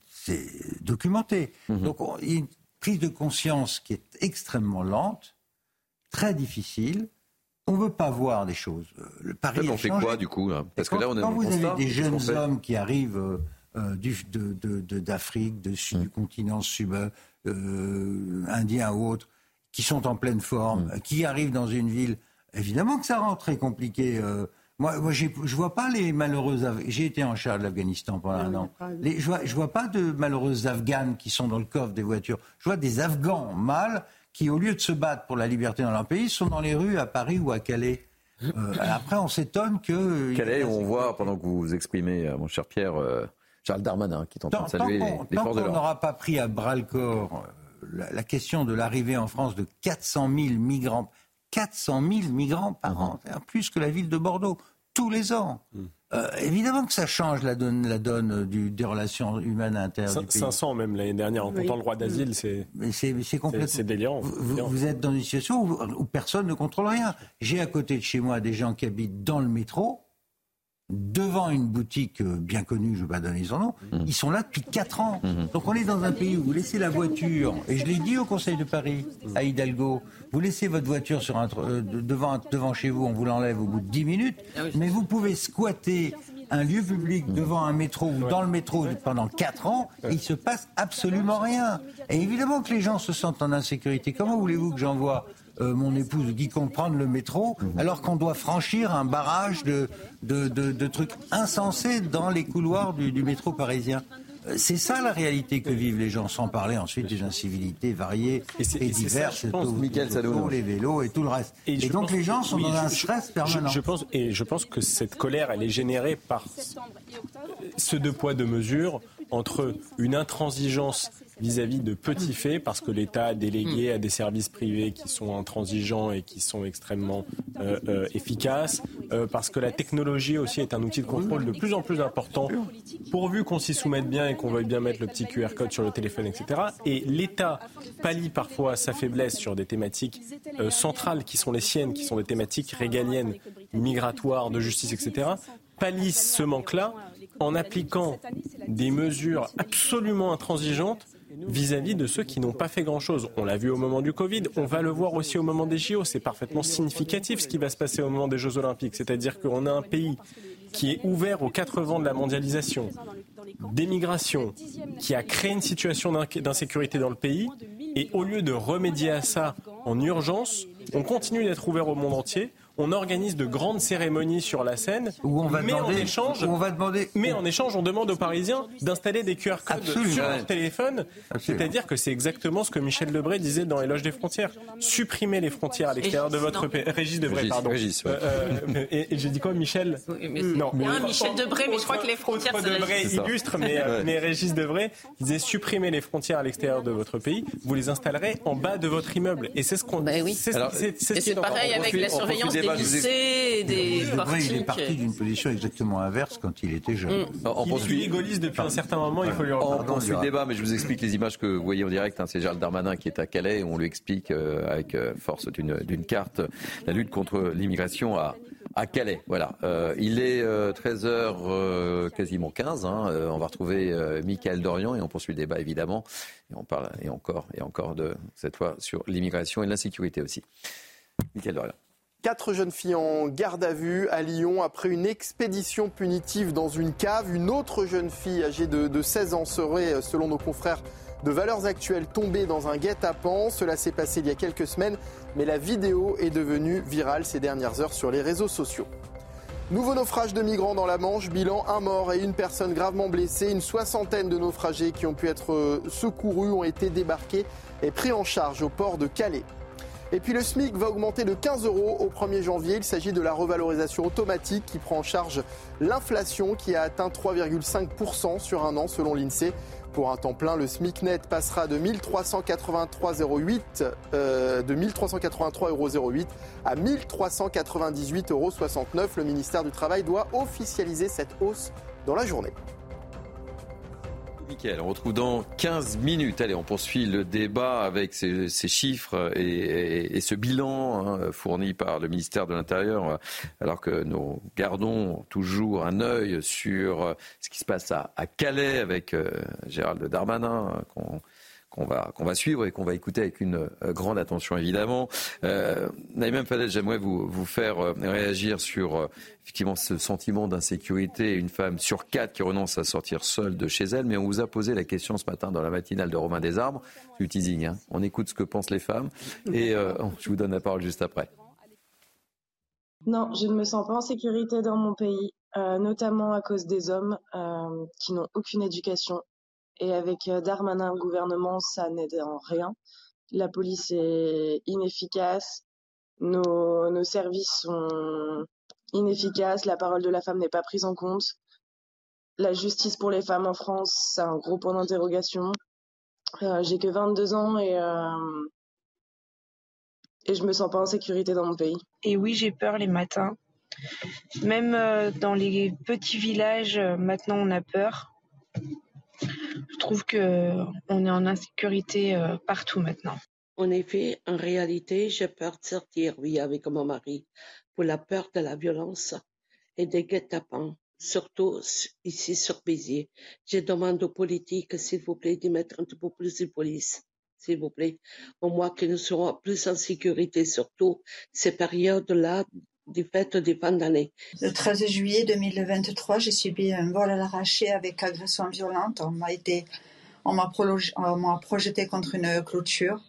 documenté. Mhm. Donc il y a une prise de conscience qui est extrêmement lente, très difficile. On ne veut pas voir des choses. Le Paris on fait quoi du coup Parce que là, on quand vous avez des jeunes hommes qui arrivent euh, euh, d'Afrique, de, de, du continent sub, euh, indiens ou autres, qui sont en pleine forme, mm. qui arrivent dans une ville, évidemment que ça rend très compliqué. Euh. moi, moi je vois pas les malheureuses. J'ai été en charge de l'Afghanistan pendant un an. Les, je, vois, vois pas de malheureuses Afghanes qui sont dans le coffre des voitures. Je vois des Afghans mâles qui, au lieu de se battre pour la liberté dans leur pays, sont dans les rues à Paris ou à Calais. Euh, après, on s'étonne que. Calais, on voit, pendant que vous vous exprimez, mon cher Pierre, Charles Darmanin qui est en train de saluer les, forces de l'ordre. on n'aura pas pris à bras le corps euh, la, question de l'arrivée en France de 400 000 migrants, 400 000 migrants par an, plus que la ville de Bordeaux, tous les ans. Mm. Euh, évidemment que ça change la donne, la donne du, des relations humaines internes. 500 même l'année dernière, en comptant le droit d'asile, c'est c'est délirant. Vous, êtes dans une situation où, où, personne ne contrôle rien. J'ai à côté de chez moi des gens qui habitent dans le métro devant une boutique euh, bien connue, je ne vais pas donner son nom, mmh. ils sont là depuis 4 ans. Mmh. Donc on est dans un pays où vous laissez la voiture, et je l'ai dit au Conseil de Paris, à Hidalgo, vous laissez votre voiture sur un, euh, devant, devant chez vous, on vous l'enlève au bout de 10 minutes, ah mais vous pouvez squatter un lieu public devant un métro ou dans le métro pendant 4 ans, et il se passe absolument rien. Et évidemment que les gens se sentent en insécurité. Comment voulez-vous que j'envoie euh, mon épouse dit comprendre le métro, mhm. alors qu'on doit franchir un barrage de, de, trucs insensés dans les couloirs du, métro parisien. Euh, c'est ça la réalité que vivent les gens, sans parler ensuite des incivilités variées et, diverses, ça, pense, les vélos et tout le reste. Et, donc les gens sont dans un stress permanent. Je, pense, et je pense que cette colère, elle est générée par ce deux poids, deux mesures entre une intransigeance vis-à-vis de petits faits, parce que l'État a délégué à des services privés qui sont intransigeants et qui sont extrêmement euh, euh, efficaces, euh, parce que la technologie aussi est un outil de contrôle de plus en plus important, pourvu qu'on s'y soumette bien et qu'on veuille bien mettre le petit QR code sur le téléphone, etc. Et l'État pallie parfois sa faiblesse sur des thématiques centrales qui sont les siennes, qui sont des thématiques régaliennes, migratoires, de justice, etc. pallie ce manque-là en appliquant des mesures absolument intransigeantes vis-à-vis de ceux qui n'ont pas fait grand-chose. On l'a vu au moment du Covid, on va le voir aussi au moment des JO. C'est parfaitement significatif ce qui va se passer au moment des Jeux Olympiques. C'est-à-dire qu'on a un pays qui est ouvert aux quatre vents de la mondialisation, d'émigration, qui a créé une situation d'insécurité dans le pays, et au lieu de remédier à ça en urgence, On continue d'être ouvert au monde entier on organise de grandes cérémonies sur la scène, où on va mais demander, en échange, on va demander, mais en échange, on demande aux Parisiens d'installer des QR codes Absolument. sur leur téléphone. C'est-à-dire que c'est exactement ce que Michel Debré disait dans Éloge des frontières. Supprimer les frontières à l'extérieur de votre pays. Régis Debré, Régis, pardon. Régis, ouais. Euh, euh, et, et j'ai dit quoi, Michel Non, Michel Debré, mais je crois que les frontières, Debré illustre, mais, euh, Ouais. mais Régis Debré disait supprimer les frontières à l'extérieur de votre pays, vous les installerez en bas de votre immeuble. Et c'est ce qu'on. oui. c'est ce- pareil avec la surveillance des des vrai, il est parti d'une position exactement inverse quand il était jeune. Mm. On Il est poursuit. gaulliste depuis un certain moment, il faut lui On poursuit le débat, mais je vous explique les images que vous voyez en direct. hein. C'est Gérald Darmanin qui est à Calais. On lui explique euh, avec euh, force d'une carte la lutte contre l'immigration à, à Calais. Voilà. Euh, il est 13h quasiment 15. hein. Euh, on va retrouver euh, Michael Dorian et on poursuit le débat évidemment. Et on parle et encore et encore de cette fois sur l'immigration et l'insécurité aussi. Michael Dorian. Quatre jeunes filles en garde à vue à Lyon après une expédition punitive dans une cave. Une autre jeune fille âgée de, de 16 ans serait, selon nos confrères de Valeurs Actuelles, tombée dans un guet-apens. Cela s'est passé il y a quelques semaines, mais la vidéo est devenue virale ces dernières heures sur les réseaux sociaux. Nouveau naufrage de migrants dans la Manche, bilan un mort et une personne gravement blessée. Une soixantaine de naufragés qui ont pu être euh, secourus ont été débarqués et pris en charge au port de Calais. Et puis le SMIC va augmenter de 15 euros au 1er janvier. Il s'agit de la revalorisation automatique qui prend en charge l'inflation qui a atteint 3,5% sur un an selon l'INSEE. Pour un temps plein, le SMIC net passera de 1383,08 euh, de 1383,08 euros à 1398,69 euros. Le ministère du Travail doit officialiser cette hausse dans la journée. Mickaël, on retrouve dans 15 minutes. Allez, on poursuit le débat avec ces, chiffres et, ce bilan hein, fourni par le ministère de l'Intérieur, alors que nous gardons toujours un œil sur ce qui se passe à, Calais avec euh, Gérald Darmanin, qu'on va, suivre et qu'on va écouter avec une euh, grande attention évidemment. Euh, Naïm Fadel, j'aimerais vous, vous faire euh, réagir sur euh, effectivement ce sentiment d'insécurité. Une femme sur quatre qui renonce à sortir seule de chez elle, mais on vous a posé la question ce matin dans la matinale de Romain Desarbres, du teasing. hein. On écoute ce que pensent les femmes et euh, je vous donne la parole juste après. Non, je ne me sens pas en sécurité dans mon pays, notamment à cause des hommes qui n'ont aucune éducation. Et avec euh, Darmanin au gouvernement, ça n'aide en rien. La police est inefficace, nos, services sont inefficaces, la parole de la femme n'est pas prise en compte. La justice pour les femmes en France, c'est un gros point d'interrogation. Euh, J'ai que 22 ans et, euh, et je me sens pas en sécurité dans mon pays. Et oui, j'ai peur les matins. Même euh, dans les petits villages, maintenant on a peur. Je trouve que on est en insécurité euh, partout maintenant. En effet, en réalité, j'ai peur de sortir, oui, avec mon mari, pour la peur de la violence et des guet-apens, surtout ici sur Béziers. Je demande aux politiques, s'il vous plaît, d'y mettre un peu plus de police, s'il vous plaît, au moins que nous serons plus en sécurité, surtout ces périodes-là des fins d'année. Le 13 juillet 2023, j'ai subi un vol à l'arraché avec agression violente. On m'a été, on m'a projeté contre une clôture.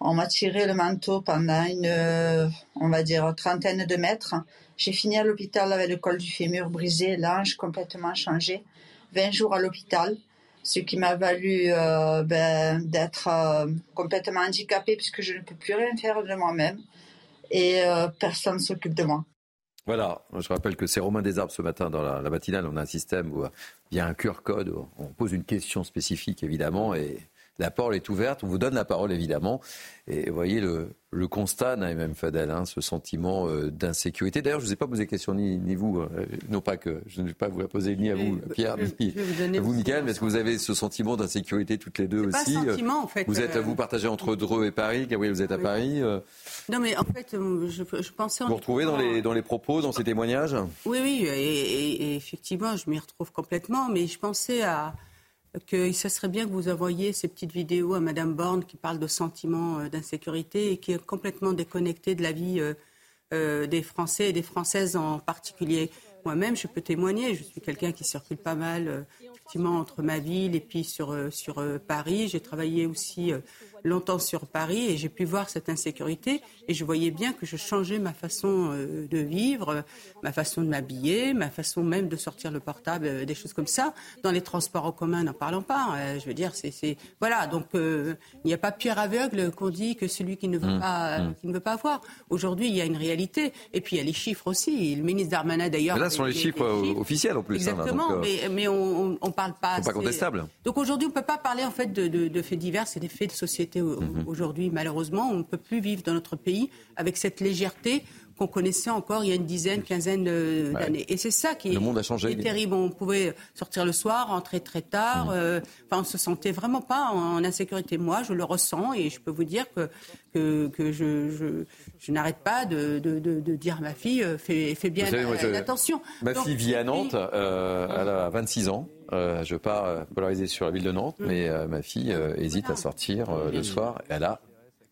On m'a tiré le manteau pendant une, euh, on va dire, trentaine de mètres. J'ai fini à l'hôpital avec le col du fémur brisé, l'ange complètement changé. 20 jours à l'hôpital, ce qui m'a valu euh, ben, d'être euh, complètement handicapée puisque je ne peux plus rien faire de moi-même et euh, personne ne s'occupe de moi. Voilà, je rappelle que c'est Romain Desarbres ce matin dans la, matinale. On a un système où euh, il y a un QR code, on pose une question spécifique évidemment et la parole est ouverte. On vous donne la parole évidemment. Et vous voyez le, le constat, Naïm Fadel, hein, ce sentiment euh, d'insécurité. D'ailleurs, je ne vous ai pas posé question ni, ni vous, euh, non pas que je ne vais pas vous la poser ni à vous, Pierre, ni je vous vous, aussi Michael, est-ce que vous avez ce sentiment d'insécurité toutes les deux C'est pas aussi un sentiment, en fait, Vous êtes, euh, vous partagez entre Dreux et Paris. Gabriel, vous êtes à Paris. euh, Non, mais en fait, euh, je, je pensais en vous vous retrouvez dans les, dans les propos, dans ces témoignages? Oui, oui, et, et- et effectivement, je m'y retrouve complètement, mais je pensais à que ce serait bien que vous envoyiez ces petites vidéos à Madame Borne qui parle de sentiments euh, d'insécurité et qui est complètement déconnectée de la vie euh, euh, des Français et des Françaises en particulier. Moi-même, je peux témoigner, je suis quelqu'un qui circule pas mal, effectivement, entre ma ville et puis sur, sur Paris. J'ai travaillé aussi longtemps sur Paris et j'ai pu voir cette insécurité et je voyais bien que je changeais ma façon euh, de vivre, ma façon de m'habiller, ma façon même de sortir le portable, euh, des choses comme ça. Dans les transports en commun, n'en parlons pas. Euh, je veux dire, c'est voilà. Donc il n'y a pas pire aveugle qu'on dit que celui qui ne veut mmh. pas mmh. qui ne veut pas voir. Aujourd'hui, il y a une réalité et puis il y a les chiffres aussi. Le ministre Darmanin d'ailleurs. Là, ce sont les, chiffres, officiels en plus. Hein, Exactement, mais, mais on, ne parle pas. pas contestable. Donc aujourd'hui, on peut pas parler en fait de, de faits divers, c'est des faits de société Mhm. Aujourd'hui, malheureusement, on ne peut plus vivre dans notre pays avec cette légèreté qu'on connaissait encore il y a une dizaine, quinzaine d'années. Et c'est ça qui est, terrible. On pouvait sortir le soir, rentrer très tard. Mhm. Euh, enfin, on se sentait vraiment pas en, insécurité. Moi, je le ressens et je peux vous dire que, que, je, je, n'arrête pas de, de, dire à ma fille, euh, fais, bien attention. Ma fille vit à Nantes, euh, elle a 26 ans. Euh, je pars euh, polariser sur la ville de Nantes, mm. mais euh, ma fille hésite à sortir le soir. Elle a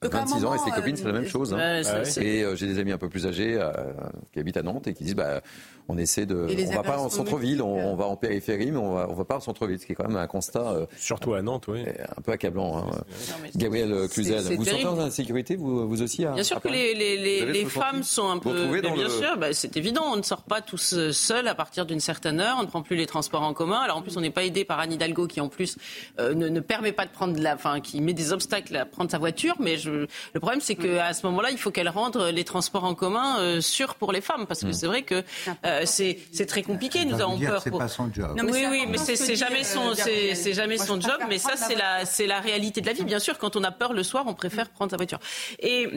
26 ans et ses copines, c'est la même chose. Hein. Et j'ai des amis un peu plus âgés qui habitent à Nantes et qui disent bah, on essaie de. On va pas en centre-ville, on, va en périphérie, mais on va, on va pas en centre-ville, ce qui est quand même un constat. Euh, Surtout à Nantes, oui. Un peu accablant. Hein. Gabriel Cluzel, vous sentez en insécurité, vous, vous aussi Bien sûr que les, les, les, femmes sont un peu. Bien sûr, bah, c'est évident, on ne sort pas tous euh, seuls à partir d'une certaine heure, on ne prend plus les transports en commun. Alors en plus, on n'est pas aidé par Anne Hidalgo qui en plus euh, ne, ne, permet pas de prendre la. Enfin, qui met des obstacles à prendre sa voiture, mais je, le problème, c'est qu'à ce moment-là, il faut qu'elle rende les transports en commun euh, sûrs pour les femmes, parce que mm. c'est vrai que c'est très compliqué. Nous avons peur. C'est pas son job. oui, oui, mais c'est jamais son, c'est jamais son job. Mais ça, c'est la, c'est la réalité de la vie. Bien sûr, quand on a peur le soir, on préfère prendre sa voiture. Et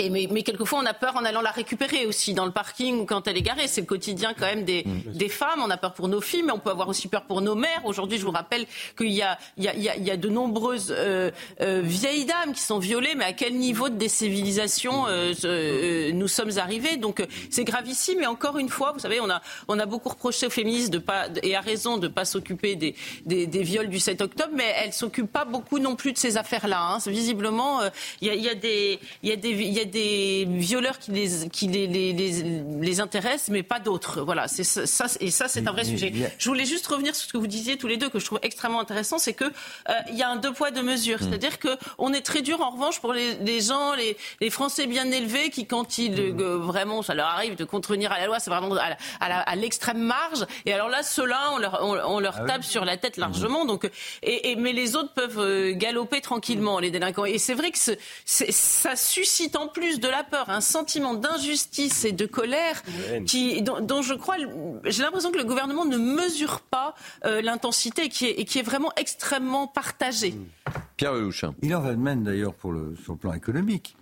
et mais, mais, quelquefois, on a peur en allant la récupérer aussi dans le parking ou quand elle est garée. C'est le quotidien quand même des, mm. des femmes. On a peur pour nos filles, mais on peut avoir aussi peur pour nos mères. Aujourd'hui, je vous rappelle qu'il y a, il y, a, il y a de nombreuses euh, euh, vieilles dames qui sont violées, mais à quel niveau de décivilisation euh, nous sommes arrivés Donc c'est gravissime. Et encore une fois, vous savez, on a, on a beaucoup reproché aux féministes de pas, et à raison de ne pas s'occuper des, des, des, viols du 7 octobre, mais elles s'occupent pas beaucoup non plus de ces affaires-là. Hein. Visiblement, il y, a, y des, y des, violeurs qui les, qui les, les, les, intéressent, mais pas d'autres. Voilà, c'est ça, et ça, c'est un vrai sujet. Je voulais juste revenir sur ce que vous disiez tous les deux, que je trouve extrêmement intéressant, c'est que euh, il y a un deux poids deux mesures. Mm. C'est-à-dire que on est très dur en revanche pour les, les gens, les, les Français bien élevés, qui quand ils mm. euh, vraiment, ça leur arrive de contrevenir à la loi, c'est vraiment à, l'extrême marge. Et alors là, ceux-là, on leur, on, leur ah tape sur la tête largement. Mm. Donc, et, et, mais les autres peuvent euh, galoper tranquillement, les délinquants. Et c'est vrai que ça suscite en plus plus de la peur, un sentiment d'injustice et de colère qui, dont, je crois, j'ai l'impression que le gouvernement ne mesure pas euh, l'intensité qui est, et qui est vraiment extrêmement partagée. Pierre Lelouch. Il en va de même d'ailleurs pour le, sur le plan économique.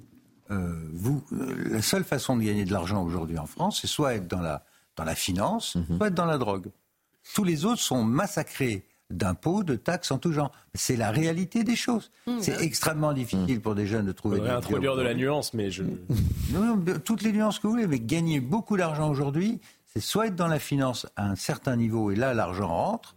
Euh, vous, euh, la seule façon de gagner de l'argent aujourd'hui en France, c'est soit être dans la, dans la finance, mhm. soit être dans la drogue. Tous les autres sont massacrés d'impôts, de taxes en tout genre. C'est la réalité des choses. Mmh. c'est extrêmement difficile mmh. pour des jeunes de trouver. On introduire de la nuance, mais je. Non, toutes les nuances que vous voulez, mais gagner beaucoup d'argent aujourd'hui, c'est soit être dans la finance à un certain niveau et là l'argent rentre,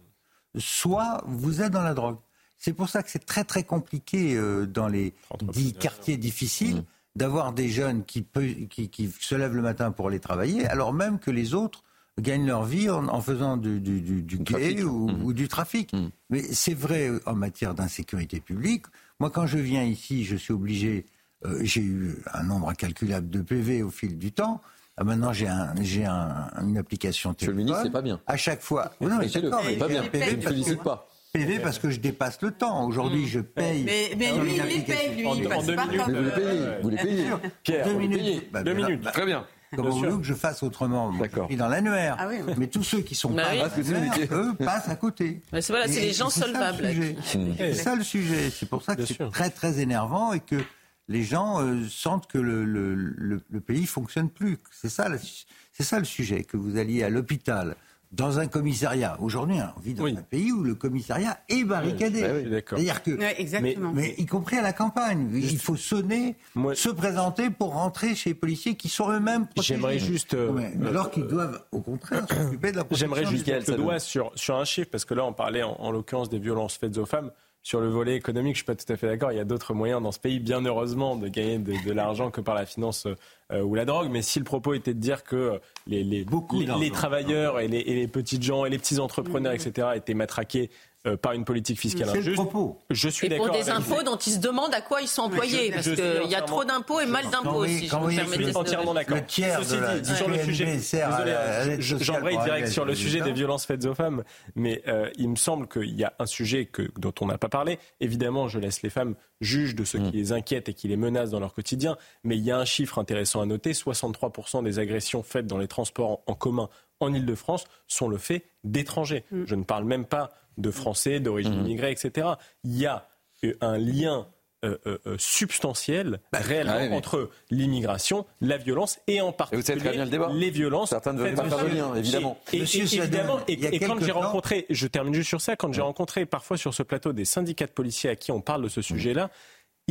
soit vous êtes dans la drogue. C'est pour ça que c'est très très compliqué euh, dans les dix quartiers difficiles. Mmh. d'avoir des jeunes qui, qui, qui, se lèvent le matin pour aller travailler, alors même que les autres gagnent leur vie en, faisant du, du, du, gay mmh. ou, du trafic. Mmh. Mais c'est vrai en matière d'insécurité publique. Moi, quand je viens ici, je suis obligé, euh, j'ai eu un nombre incalculable de PV au fil du temps. Ah, maintenant, j'ai un, j'ai un, une application téléphone. Monsieur le ministre, c'est pas bien. À chaque fois. Non, mais c'est pas bien. PV, ne félicite pas. PV parce que je dépasse le temps. Aujourd'hui, je paye. Mais, mais lui, il les paye, lui. En, deux minutes. Vous les payez. Vous les payez. Pierre, deux minutes. deux minutes. Très bien. Comment voulez que je fasse autrement D'accord. dans l'annuaire. Ah Mais tous ceux qui sont bah pas oui. eux passent à côté. c'est voilà, c'est les gens solvables. C'est ça le sujet. C'est pour ça que c'est très très énervant et que les gens euh, sentent que le, le, le, le pays fonctionne plus. C'est ça, c'est ça le sujet. Que vous alliez à l'hôpital, dans un commissariat. Aujourd'hui, on vit dans un pays où le commissariat est barricadé. Oui, C'est-à-dire que, mais, y compris à la campagne, il faut sonner, se présenter pour rentrer chez les policiers qui sont eux-mêmes protégés. J'aimerais juste, euh, alors qu'ils doivent, au contraire, (coughs) s'occuper de la protection. J'aimerais juste quelques doigt sur sur un chiffre parce que là, on parlait en, en l'occurrence des violences faites aux femmes. Sur le volet économique, je suis pas tout à fait d'accord. Il y a d'autres moyens dans ce pays, bien heureusement, de gagner de, de l'argent que par la finance ou la drogue. Mais si le propos était de dire que les, les, les, travailleurs et les, et les petites gens et les petits entrepreneurs, etc., étaient matraqués euh, par une politique fiscale injuste. Je suis d'accord. Pour des impôts dont ils se demandent à quoi ils sont employés, parce qu'il y a trop d'impôts et mal d'impôts aussi. je suis entièrement d'accord. Ceci dit, sur le sujet, j'aimerais direct sur le sujet des violences faites aux femmes, mais euh, il me semble qu'il y a un sujet que, dont on n'a pas parlé. Évidemment, je laisse les femmes juges de ce qui mm. les inquiète et qui les menace dans leur quotidien, mais il y a un chiffre intéressant à noter 63% des agressions faites dans les transports en commun en Ile-de-France sont le fait d'étrangers. Mm. Je ne parle même pas de Français, d'origine mm. immigrée, etc. Il y a euh, un lien euh, euh, substantiel bah, réellement entre l'immigration, la violence et en particulier les violences. Certains ne veulent pas faire le lien, évidemment. Et, évidemment, et, quand j'ai rencontré, je termine juste sur ça, quand j'ai rencontré parfois sur ce plateau des syndicats de policiers à qui on parle de ce sujet-là,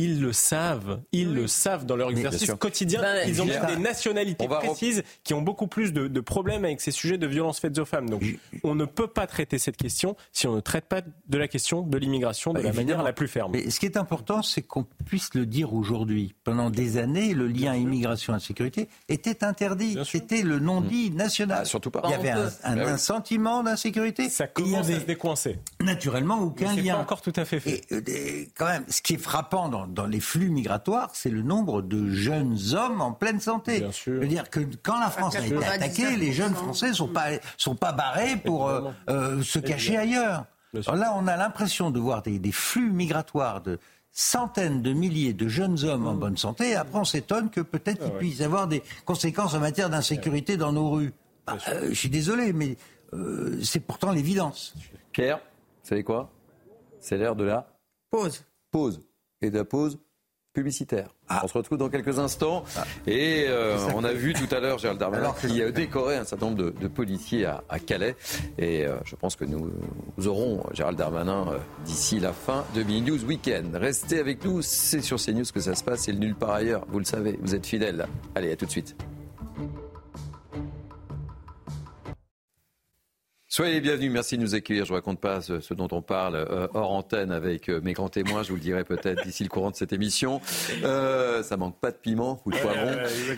ils le savent. Ils le savent dans leur exercice quotidien. Ben, ils ont des nationalités précises qui ont beaucoup plus de, problèmes avec ces sujets de violences faites aux femmes. Donc, on ne peut pas traiter cette question si on ne traite pas de la question de l'immigration de bah, la manière la plus ferme. Mais ce qui est important, c'est qu'on puisse le dire aujourd'hui. Pendant des années, le lien immigration-insécurité était interdit. C'était le non-dit mmh. national. Ah, surtout pas. Il y avait un, bah sentiment d'insécurité. Ça commence à se décoincer. Naturellement, aucun lien. Pas encore tout à fait fait. Et, euh, quand même, ce qui est frappant dans dans les flux migratoires, c'est le nombre de jeunes hommes en pleine santé. Bien sûr. Je veux dire que quand la France a été attaquée, les jeunes Français sont pas sont pas barrés pour euh, euh, se cacher ailleurs. là, on a l'impression de voir des, flux migratoires de centaines de milliers de jeunes hommes en mmh. bonne santé. Et après, on s'étonne que peut-être qu'il puisse y avoir des conséquences en matière d'insécurité dans nos rues. Bah, euh, je suis désolé, mais c'est pourtant l'évidence. Pierre, vous savez quoi? C'est l'heure de la pause. Pause et de la pause publicitaire. Ah. On se retrouve dans quelques instants. Ah. Et euh, on a vu tout à l'heure Gérald Darmanin qui a décoré un certain nombre de, policiers à, Calais. Et euh, je pense que nous, aurons Gérald Darmanin euh, d'ici la fin de Mini News Weekend. Restez avec nous, c'est sur CNews que ça se passe, c'est le nul par ailleurs. Vous le savez, vous êtes fidèles. Allez, à tout de suite. Soyez les bienvenus, merci de nous accueillir. Je ne raconte pas ce, dont on parle euh, hors antenne avec euh, mes grands témoins, je vous le dirai peut-être d'ici le courant de cette émission. Euh, ça manque pas de piment ou de poivron.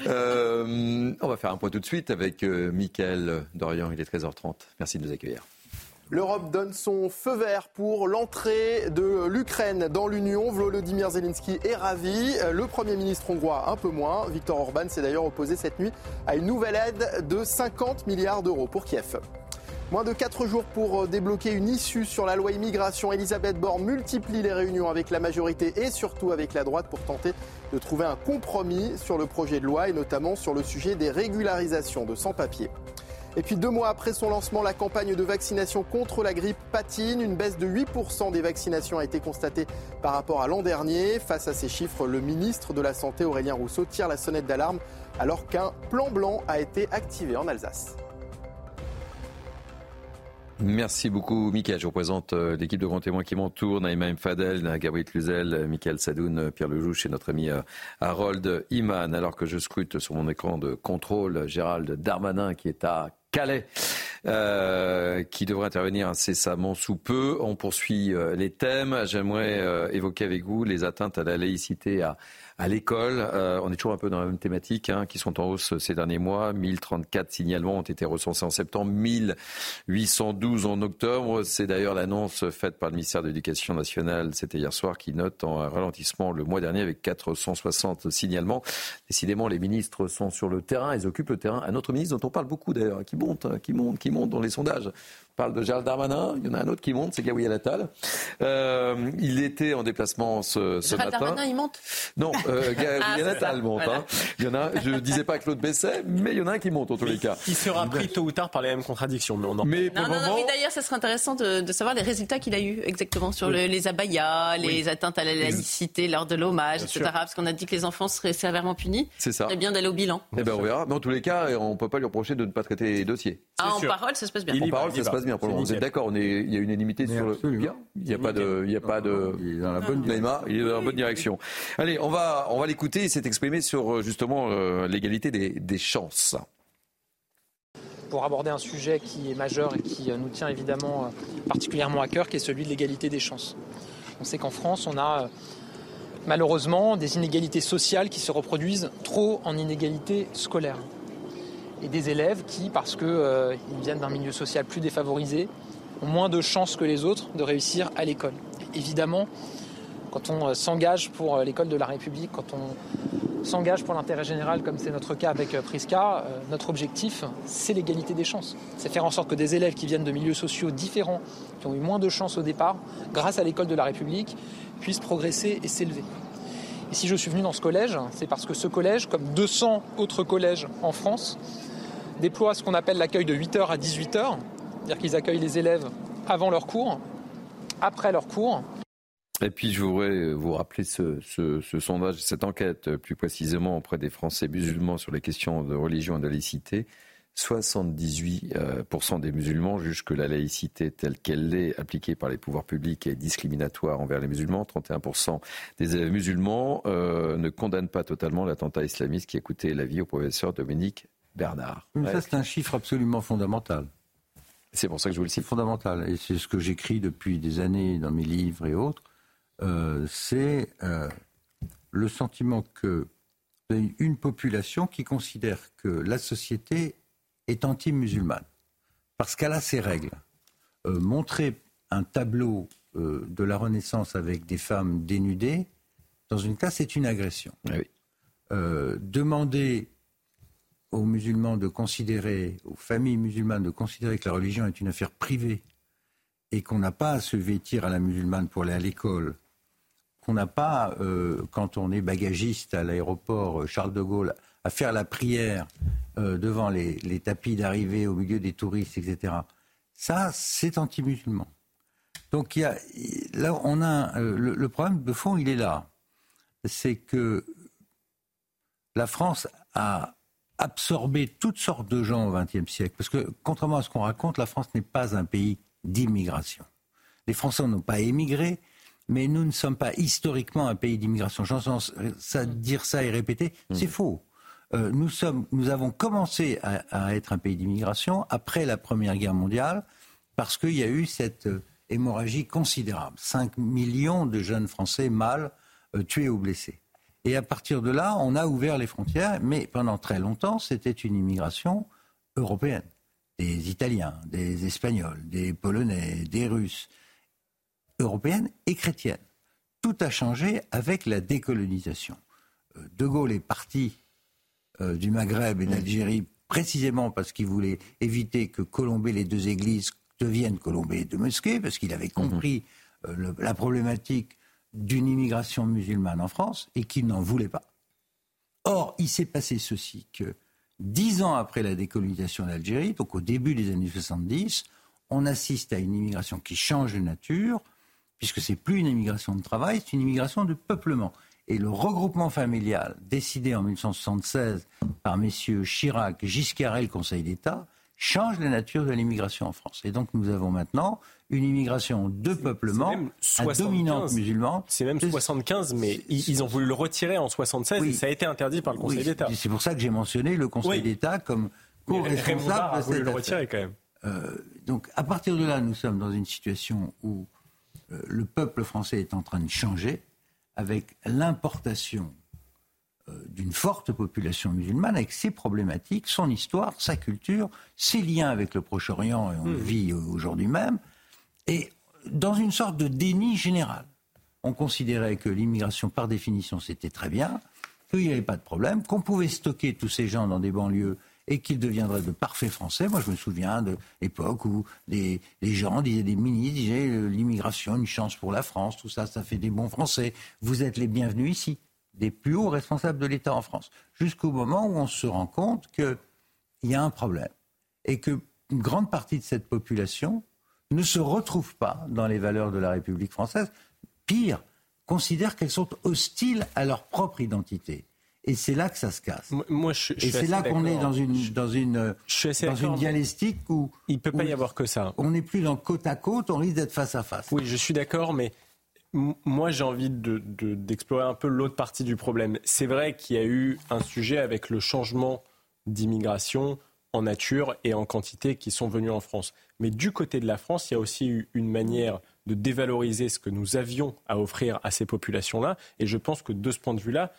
Euh, on va faire un point tout de suite avec Mickaël Dorian, il est 13h30. Merci de nous accueillir. L'Europe donne son feu vert pour l'entrée de l'Ukraine dans l'Union. Volodymyr Zelensky est ravi. Le Premier ministre hongrois un peu moins. Viktor Orban s'est d'ailleurs opposé cette nuit à une nouvelle aide de 50 milliards d'euros pour Kiev. Moins de 4 jours pour euh, débloquer une issue sur la loi immigration. Elisabeth Borne multiplie les réunions avec la majorité et surtout avec la droite pour tenter de trouver un compromis sur le projet de loi et notamment sur le sujet des régularisations de sans-papiers. Et puis deux mois après son lancement, la campagne de vaccination contre la grippe patine. Une baisse de 8% des vaccinations a été constatée par rapport à l'an dernier. Face à ces chiffres, le ministre de la Santé, Aurélien Rousseau, tire la sonnette d'alarme alors qu'un plan blanc a été activé en Alsace. Merci beaucoup, Mickaël. Je représente euh, l'équipe de grands témoins qui m'entoure, Naïma M. Fadel, Gabriel Cluzel, Michael Sadoun, Pierre Lelouch et notre ami euh, Harold Iman. Alors que je scrute sur mon écran de contrôle Gérald Darmanin qui est à Calais, euh, qui devrait intervenir incessamment sous peu. On poursuit les thèmes. J'aimerais évoquer avec vous les atteintes à la laïcité à à l'école. Euh, on est toujours un peu dans la même thématique, hein, qui sont en hausse ces derniers mois. 1034 signalements ont été recensés en septembre, 1812 en octobre. C'est d'ailleurs l'annonce faite par le ministère de l'Éducation nationale, c'était hier soir, qui note en ralentissement le mois dernier avec 460 signalements. Décidément, les ministres sont sur le terrain, ils occupent le terrain. Un autre ministre dont on parle beaucoup d'ailleurs, qui monte, qui monte, qui monte dans les sondages parle de Gérald Darmanin. Il y en a un autre qui monte, c'est Gabriel Attal. Euh, il était en déplacement ce, ce Gérald matin. Darmanin, il monte Non, euh, (laughs) Gabriel ah, Attal monte. Hein. Il y en a, je ne disais pas Claude Besset, mais il y en a un qui monte en tous les cas. Il sera pris tôt ou tard par les mêmes contradictions. Mais, on en... mais non, non, non, mais d'ailleurs, ça serait intéressant de, de, savoir les résultats qu'il a eu exactement sur le, les abayas, les atteintes à la laïcité lors de l'hommage, etc. Parce qu'on a dit que les enfants seraient sévèrement punis. C'est ça. C'est bien d'aller au bilan. Eh ben, on verra. Mais en tous les cas, on ne peut pas lui reprocher de ne pas traiter les dossiers. Ah, en parole, ça se passe bien. En parole, ça se passe bien. Pour Vous êtes d'accord il y a unanimité sur le. Bien. Il n'y a pas de, il y a pas de. Il est dans la bonne. il est dans la bonne direction. Allez, on va, on va l'écouter. Il s'est exprimé sur euh, justement euh, l'égalité des, des chances pour aborder un sujet qui est majeur et qui euh, nous tient évidemment particulièrement à cœur, qui est celui de l'égalité des chances. On sait qu'en France, on a malheureusement des inégalités sociales qui se reproduisent trop en inégalités scolaires. Et des élèves qui, parce qu'ils euh, viennent d'un milieu social plus défavorisé, ont moins de chances que les autres de réussir à l'école. Évidemment, quand on euh, s'engage pour euh, l'école de la République, quand on s'engage pour l'intérêt général, comme c'est notre cas avec Prisca, notre objectif, c'est l'égalité des chances. C'est faire en sorte que des élèves qui viennent de milieux sociaux différents, qui ont eu moins de chances au départ, grâce à l'école de la République, puissent progresser et s'élever. Et si je suis venu dans ce collège, c'est parce que ce collège, comme 200 autres collèges en France, déploie ce qu'on appelle l'accueil de 8h à 18h, c'est-à-dire qu'ils accueillent les élèves avant leur cours, après leur cours, et puis je voudrais vous rappeler ce, sondage, cette enquête euh, plus précisément auprès des Français musulmans sur les questions de religion et de laïcité. 78% euh, des musulmans jugent que la laïcité telle qu'elle est appliquée par les pouvoirs publics est discriminatoire envers les musulmans. 31% des élèves musulmans euh, ne condamnent pas totalement l'attentat islamiste qui a coûté la vie au professeur Dominique Bernard. ça, c'est un chiffre absolument fondamental. C'est pour ça que je vous le cite. Fondamental. Et c'est ce que j'écris depuis des années dans mes livres et autres. Euh, c'est euh, le sentiment que une population qui considère que la société est anti-musulmane, parce qu'elle a ses règles. Euh, montrer un tableau de la Renaissance avec des femmes dénudées, dans une classe, c'est une agression. Ah demander aux musulmans de considérer, aux familles musulmanes de considérer que la religion est une affaire privée et qu'on n'a pas à se vêtir à la musulmane pour aller à l'école, qu'on n'a pas, euh, quand on est bagagiste à l'aéroport Charles de Gaulle, à faire la prière euh, devant les, tapis d'arrivée au milieu des touristes, etc. Ça, c'est anti-musulman. Donc y a, là, on a euh, le, problème de fond, il est là. C'est que la France a absorbé toutes sortes de gens au XXe siècle. Parce que, contrairement à ce qu'on raconte, la France n'est pas un pays d'immigration. Les Français n'ont pas émigré, mais nous ne sommes pas historiquement un pays d'immigration. J'entends ça, dire ça et répéter, mmh. c'est faux. Euh, nous, sommes, nous avons commencé à, être un pays d'immigration après la Première Guerre mondiale parce qu'il y a eu cette euh, hémorragie considérable. 5 millions de jeunes Français mâles euh, tués ou blessés. Et à partir de là, on a ouvert les frontières, mais pendant très longtemps, c'était une immigration européenne. Des Italiens, des Espagnols, des Polonais, des Russes européenne et chrétienne. Tout a changé avec la décolonisation. Euh, de Gaulle est parti euh, du Maghreb et d'Algérie précisément parce qu'il voulait éviter que Colombey, les deux églises, deviennent Colombey et deux mosquées, parce qu'il avait compris euh, la problématique d'une immigration musulmane en France et qu'il n'en voulait pas. Or, il s'est passé ceci que dix ans après la décolonisation d'Algérie, donc au début des années 70, on assiste à une immigration qui change de nature, puisque c'est plus une immigration de travail, c'est une immigration de peuplement. Et le regroupement familial, décidé en 1976 par messieurs Chirac, Giscard et le Conseil d'État, change la nature de l'immigration en France. Et donc nous avons maintenant une immigration de peuplement à dominante musulmane. C'est même 75, mais ils, ont voulu le retirer en 76 et ça a été interdit par le Conseil d'État. C'est pour ça que j'ai mentionné le Conseil d'État comme co-responsable de cette le retirer quand même. Euh, donc à partir de là, nous sommes dans une situation où euh, le peuple français est en train de changer avec l'importation euh, d'une forte population musulmane avec ses problématiques, son histoire, sa culture, ses liens avec le Proche-Orient, et on le hmm. vit aujourd'hui même, et dans une sorte de déni général. On considérait que l'immigration, par définition, c'était très bien, qu'il n'y avait pas de problème, qu'on pouvait stocker tous ces gens dans des banlieues et qu'ils deviendraient de parfaits Français. Moi, je me souviens de l'époque où des, gens disaient, des ministres disaient euh, l'immigration, une chance pour la France, tout ça, ça fait des bons Français. Vous êtes les bienvenus ici, des plus hauts responsables de l'État en France. Jusqu'au moment où on se rend compte qu'il y a un problème et qu'une grande partie de cette population ne se retrouve pas dans les valeurs de la République française. Pire, considère qu'elles sont hostiles à leur propre identité. Et c'est là que ça se casse. Moi, je, et c'est là qu'on est dans une, dans une, dans une dialectique où. Il ne peut pas y avoir que ça. On n'est plus dans côte à côte, on risque d'être face à face. Oui, je suis d'accord, mais moi, j'ai envie d'explorer de, un peu l'autre partie du problème. C'est vrai qu'il y a eu un sujet avec le changement d'immigration en nature et en quantité qui sont venus en France. Mais du côté de la France, il y a aussi eu une manière de dévaloriser ce que nous avions à offrir à ces populations-là. Et je pense que de ce point de vue-là,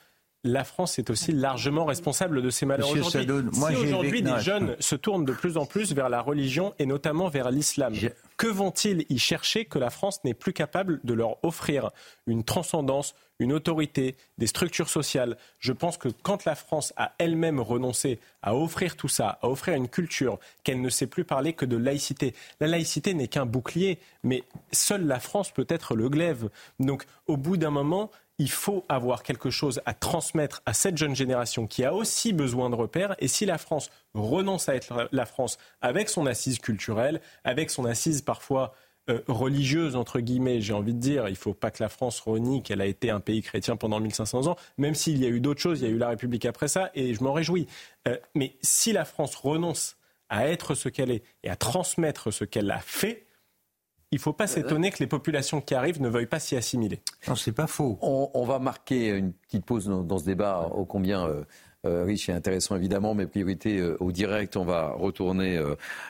la France est aussi largement responsable de ces malheurs aujourd'hui. Si aujourd'hui des jeunes se tournent de plus en plus vers la religion et notamment vers l'islam, que vont-ils y chercher que la France n'est plus capable de leur offrir une transcendance, une autorité, des structures sociales? Je pense que quand la France a elle-même renoncé à offrir tout ça, à offrir une culture, qu'elle ne sait plus parler que de laïcité, la laïcité n'est qu'un bouclier, mais seule la France peut être le glaive. Donc au bout d'un moment, il faut avoir quelque chose à transmettre à cette jeune génération qui a aussi besoin de repères. Et si la France renonce à être la France avec son assise culturelle, avec son assise parfois euh, religieuse, entre guillemets, j'ai envie de dire, il ne faut pas que la France renie qu'elle a été un pays chrétien pendant 1500 ans, même s'il y a eu d'autres choses, il y a eu la République après ça, et je m'en réjouis. Euh, mais si la France renonce à être ce qu'elle est et à transmettre ce qu'elle a fait, il ne faut pas s'étonner que les populations qui arrivent ne veuillent pas s'y assimiler. Non, c'est pas faux. On, va marquer une petite pause dans, ce débat ô combien euh, euh, riche et intéressant évidemment, mais priorité euh, au direct. On va retourner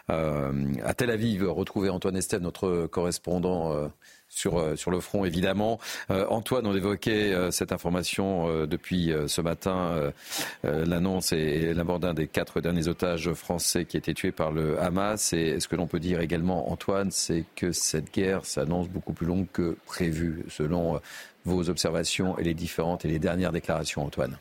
à Tel Aviv, retrouver Antoine Estève, notre correspondant sur, euh, sur le front, évidemment. Euh, Antoine, on évoquait euh, cette information depuis ce matin, l'annonce et, la mort d'un des quatre derniers otages français qui étaient tués par le Hamas. Et ce que l'on peut dire également, Antoine, c'est que cette guerre s'annonce beaucoup plus longue que prévu, selon vos observations et les différentes et les dernières déclarations, Antoine.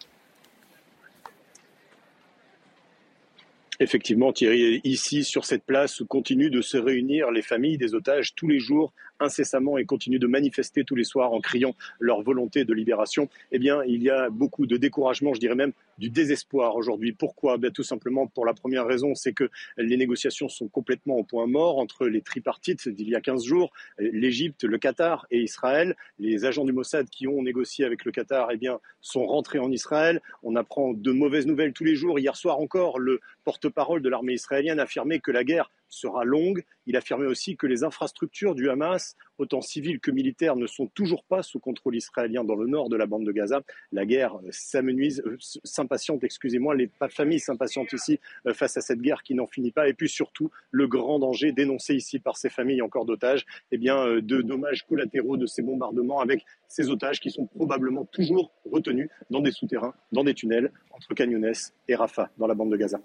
Effectivement, Thierry, ici, sur cette place, où continuent de se réunir les familles des otages tous les jours incessamment et continuent de manifester tous les soirs en criant leur volonté de libération, eh bien, il y a beaucoup de découragement, je dirais même du désespoir aujourd'hui. Pourquoi? Ben, Tout simplement pour la première raison, c'est que les négociations sont complètement au point mort entre les tripartites d'il y a 15 jours, l'Égypte, le Qatar et Israël. Les agents du Mossad qui ont négocié avec le Qatar eh bien, sont rentrés en Israël. On apprend de mauvaises nouvelles tous les jours. Hier soir encore, le porte-parole de l'armée israélienne affirmait que la guerre sera longue. Il affirmait aussi que les infrastructures du Hamas, autant civiles que militaires, ne sont toujours pas sous contrôle israélien dans le nord de la bande de Gaza. La guerre s'amenuise, euh, s'impatiente, excusez-moi, les familles s'impatientent ici euh, face à cette guerre qui n'en finit pas. Et puis surtout, le grand danger dénoncé ici par ces familles encore d'otages, eh bien, euh, de dommages collatéraux de ces bombardements avec ces otages qui sont probablement toujours retenus dans des souterrains, dans des tunnels entre Canyones et Rafah, dans la bande de Gaza.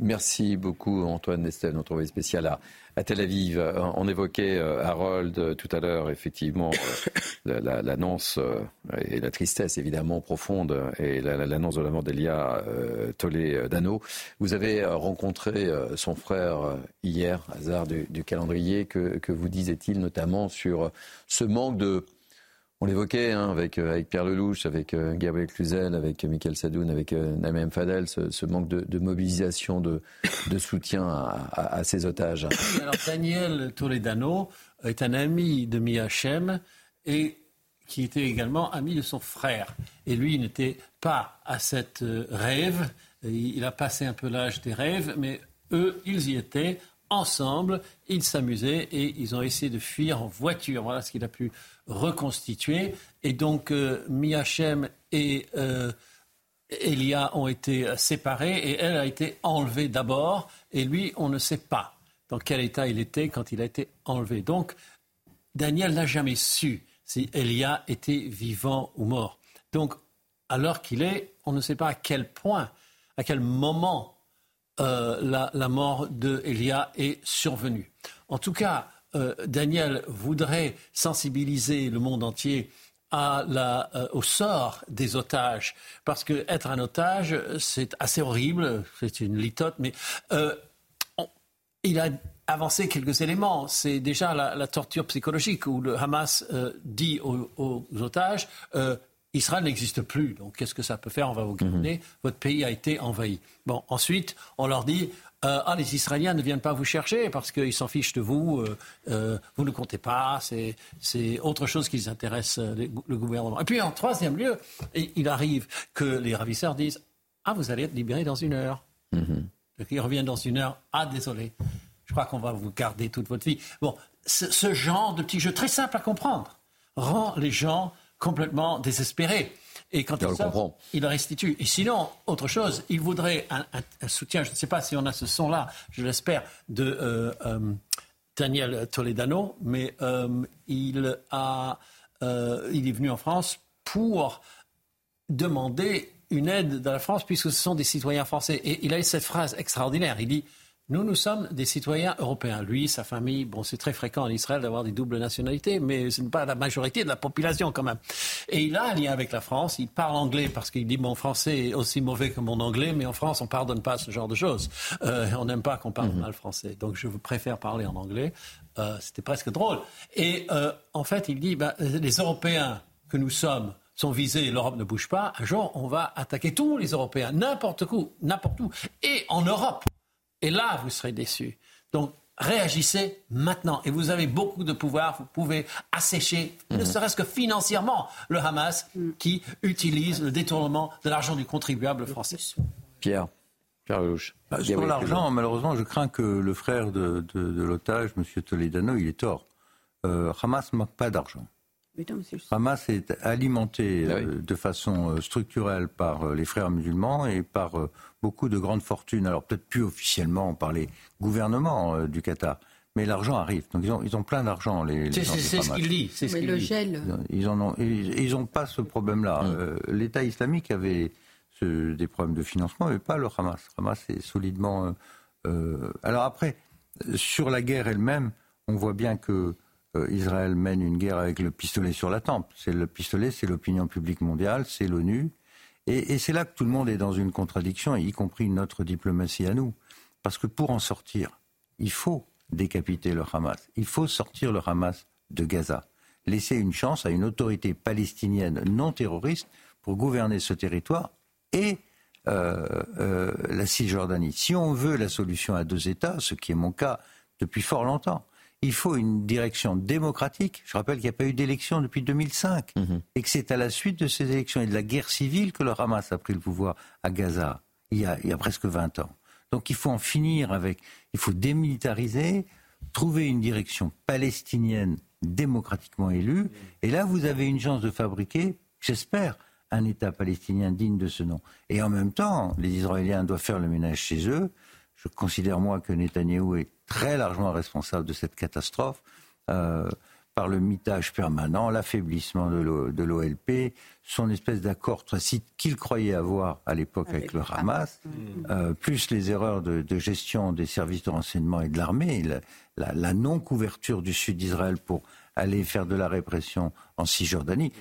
Merci beaucoup Antoine Nestel, notre envoyé spécial à, Tel Aviv. Euh, on évoquait euh, Harold euh, tout à l'heure, effectivement, l'annonce et la tristesse évidemment profonde et l'annonce de la mort d'Elia Toledano. Vous avez rencontré son frère hier, hasard du, calendrier. Que vous disait-il notamment sur ce manque de on l'évoquait hein, avec, euh, avec Pierre Lelouch, avec euh, Gabriel Cluzel, avec euh, Michael Sadoun, avec Naïm Fadel, ce, manque de, mobilisation, de, soutien à, ces otages. Daniel Toledano est un ami de Miachem et qui était également ami de son frère. Et lui, il n'était pas à cette rêve. Il a passé un peu l'âge des rêves, mais eux, ils y étaient ensemble, ils s'amusaient et ils ont essayé de fuir en voiture. Voilà ce qu'il a pu reconstituer. Et donc, euh, Miachem et euh, Elia ont été séparés et elle a été enlevée d'abord. Et lui, on ne sait pas dans quel état il était quand il a été enlevé. Donc, Daniel n'a jamais su si Elia était vivant ou mort. Donc, alors qu'il est, on ne sait pas à quel point, à quel moment euh, la, mort de Elia est survenue. En tout cas, euh, Daniel voudrait sensibiliser le monde entier euh, au sort des otages, parce que être un otage, c'est assez horrible, c'est une litote, mais il a avancé quelques éléments. C'est déjà la, torture psychologique où le Hamas dit aux otages Israël n'existe plus, donc qu'est-ce que ça peut faire? On va vous garder. Mhm. Votre pays a été envahi. Bon, ensuite, on leur dit euh, ah, les Israéliens ne viennent pas vous chercher parce qu'ils s'en fichent de vous, euh, euh, vous ne comptez pas, c'est autre chose qui les intéresse, le gouvernement. Et puis, en troisième lieu, il arrive que les ravisseurs disent Ah, vous allez être libérés dans une heure. Mhm. Ils reviennent dans une heure Ah, désolé, je crois qu'on va vous garder toute votre vie. Bon, ce genre de petit jeu très simple à comprendre rend les gens complètement désespéré. Et quand il sort, il restitue. Et sinon, autre chose, il voudrait un, soutien, je ne sais pas si on a ce son-là, je l'espère, de euh, euh, Daniel Toledano, mais il, a, il est venu en France pour demander une aide de la France puisque ce sont des citoyens français. Et il a eu cette phrase extraordinaire. Il dit nous, nous sommes des citoyens européens. Lui, sa famille, bon, c'est très fréquent en Israël d'avoir des doubles nationalités, mais ce n'est pas la majorité de la population quand même. Et il a un lien avec la France. Il parle anglais parce qu'il dit mon français est aussi mauvais que mon anglais, mais en France, on pardonne pas ce genre de choses. Euh, on n'aime pas qu'on parle mhm. mal français. Donc, je préfère parler en anglais. Euh, C'était presque drôle. Et euh, en fait, il dit ben, les Européens que nous sommes sont visés, l'Europe ne bouge pas, un jour, on va attaquer tous les Européens, n'importe où, n'importe où, et en Europe. Et là, vous serez déçus. Donc, réagissez maintenant. Et vous avez beaucoup de pouvoir. Vous pouvez assécher, ne mhm. serait-ce que financièrement, le Hamas qui utilise le détournement de l'argent du contribuable français. Pierre. Pierre Lelouch. Bah, sur l'argent, malheureusement, je crains que le frère de, l'otage, M. Toledano, il est tort. Euh, Hamas ne manque pas d'argent. Hamas est alimenté ah euh, de façon euh, structurelle par euh, les frères musulmans et par beaucoup de grandes fortunes. Alors peut-être plus officiellement par les gouvernements du Qatar. Mais l'argent arrive. Donc ils ont, ils ont plein d'argent. Les, c'est ce qu'il dit. C'est ce le gel. Ils n'ont ils, ont pas ce problème-là. Mm. L'État islamique avait des problèmes de financement, mais pas le Hamas. Hamas est solidement. alors après, sur la guerre elle-même, on voit bien que euh, Israël mène une guerre avec le pistolet sur la tempe. C'est le pistolet, c'est l'opinion publique mondiale, c'est l'ONU. Et, c'est là que tout le monde est dans une contradiction, y compris notre diplomatie à nous. Parce que pour en sortir, il faut décapiter le Hamas. Il faut sortir le Hamas de Gaza. Laisser une chance à une autorité palestinienne non terroriste pour gouverner ce territoire et euh, euh, la Cisjordanie. Si on veut la solution à deux États, ce qui est mon cas depuis fort longtemps, il faut une direction démocratique. Je rappelle qu'il n'y a pas eu d'élection depuis 2005 mhm. et que c'est à la suite de ces élections et de la guerre civile que le Hamas a pris le pouvoir à Gaza il y a, il y a presque 20 ans. Donc il faut en finir avec, il faut démilitariser, trouver une direction palestinienne démocratiquement élue. Et là, vous avez une chance de fabriquer, j'espère, un État palestinien digne de ce nom. Et en même temps, les Israéliens doivent faire le ménage chez eux. Je considère, moi, que Netanyahou est très largement responsable de cette catastrophe. Euh, par le mitage permanent, l'affaiblissement de l'OLP, son espèce d'accord qu'il croyait avoir à l'époque avec, le Hamas, euh, plus les erreurs de, gestion des services de renseignement et de l'armée, la, non-couverture du sud d'Israël pour aller faire de la répression en Cisjordanie.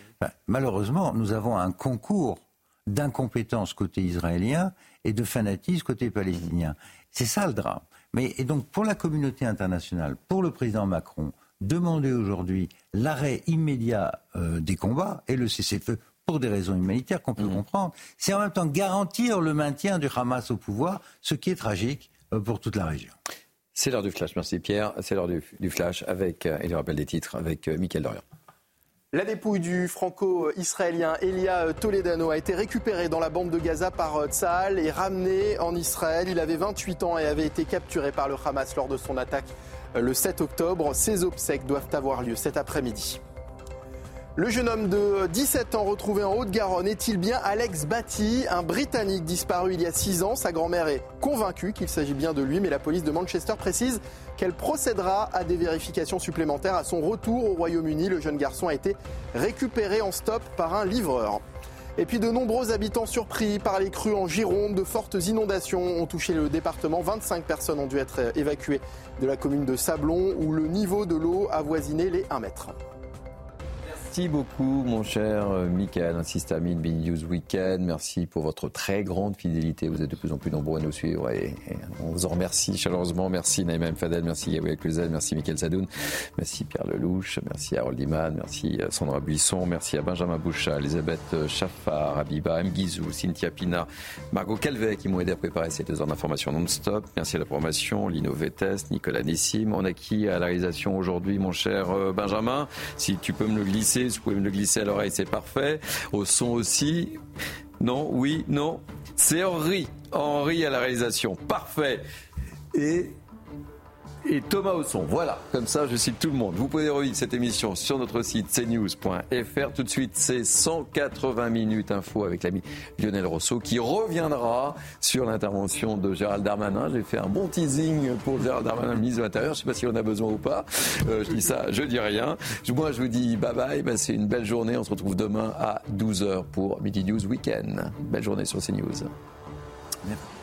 malheureusement, nous avons un concours d'incompétence côté israélien et de fanatisme côté palestinien. C'est ça le drame. Mais et donc pour la communauté internationale, pour le président Macron, demander aujourd'hui l'arrêt immédiat euh, des combats et le cessez-le-feu pour des raisons humanitaires qu'on peut mmh. comprendre, c'est en même temps garantir le maintien du Hamas au pouvoir, ce qui est tragique euh, pour toute la région. C'est l'heure du flash, merci Pierre. C'est l'heure du, flash avec, euh, et le rappel des titres, avec Mickaël Dorian. La dépouille du franco-israélien Elia Toledano a été récupérée dans la bande de Gaza par Tsahal et ramenée en Israël. Il avait 28 ans et avait été capturé par le Hamas lors de son attaque le 7 octobre. Ses obsèques doivent avoir lieu cet après-midi. Le jeune homme de 17 ans retrouvé en Haute-Garonne est-il bien Alex Batty, un Britannique disparu il y a 6 ans Sa grand-mère est convaincue qu'il s'agit bien de lui, mais la police de Manchester précise qu'elle procédera à des vérifications supplémentaires à son retour au Royaume-Uni. Le jeune garçon a été récupéré en stop par un livreur. Et puis de nombreux habitants surpris par les crues en Gironde, de fortes inondations ont touché le département. 25 personnes ont dû être évacuées de la commune de Sablon où le niveau de l'eau avoisinait les 1 mètre. Merci beaucoup, mon cher euh, Michael, insiste à Big News Weekend. Merci pour votre très grande fidélité. Vous êtes de plus en plus nombreux à nous suivre et, on vous en remercie chaleureusement. Merci Naïma Fadel, merci Gabriel Cluzel, merci Michael Sadoun, merci Pierre Lelouch, merci Harold Iman, merci euh, Sandra Buisson, merci à Benjamin Boucha, Elisabeth euh, Chaffard, Abiba M. Guizou, Cynthia Pina, Margot Calvet qui m'ont aidé à préparer ces deux heures d'information non-stop. Merci à la formation, Lino Vettes, Nicolas Nissim. On a qui à la réalisation aujourd'hui, mon cher Benjamin Si tu peux me le glisser vous pouvez me le glisser à l'oreille, c'est parfait. Au son aussi. Non, oui, non. C'est Henri. Henri à la réalisation. Parfait. Et et Thomas Osson. Voilà, comme ça je cite tout le monde. Vous pouvez revivre cette émission sur notre site cnews.fr. Tout de suite, c'est 180 minutes info avec l'ami Lionel Rousseau qui reviendra sur l'intervention de Gérald Darmanin. J'ai fait un bon teasing pour Gérald Darmanin, ministre de l'Intérieur. Je ne sais pas si on a besoin ou pas. Euh, je dis ça, je dis rien. Moi, je vous dis bye bye. C'est une belle journée. On se retrouve demain à 12h pour Midi News Weekend. Belle journée sur CNews. Merci.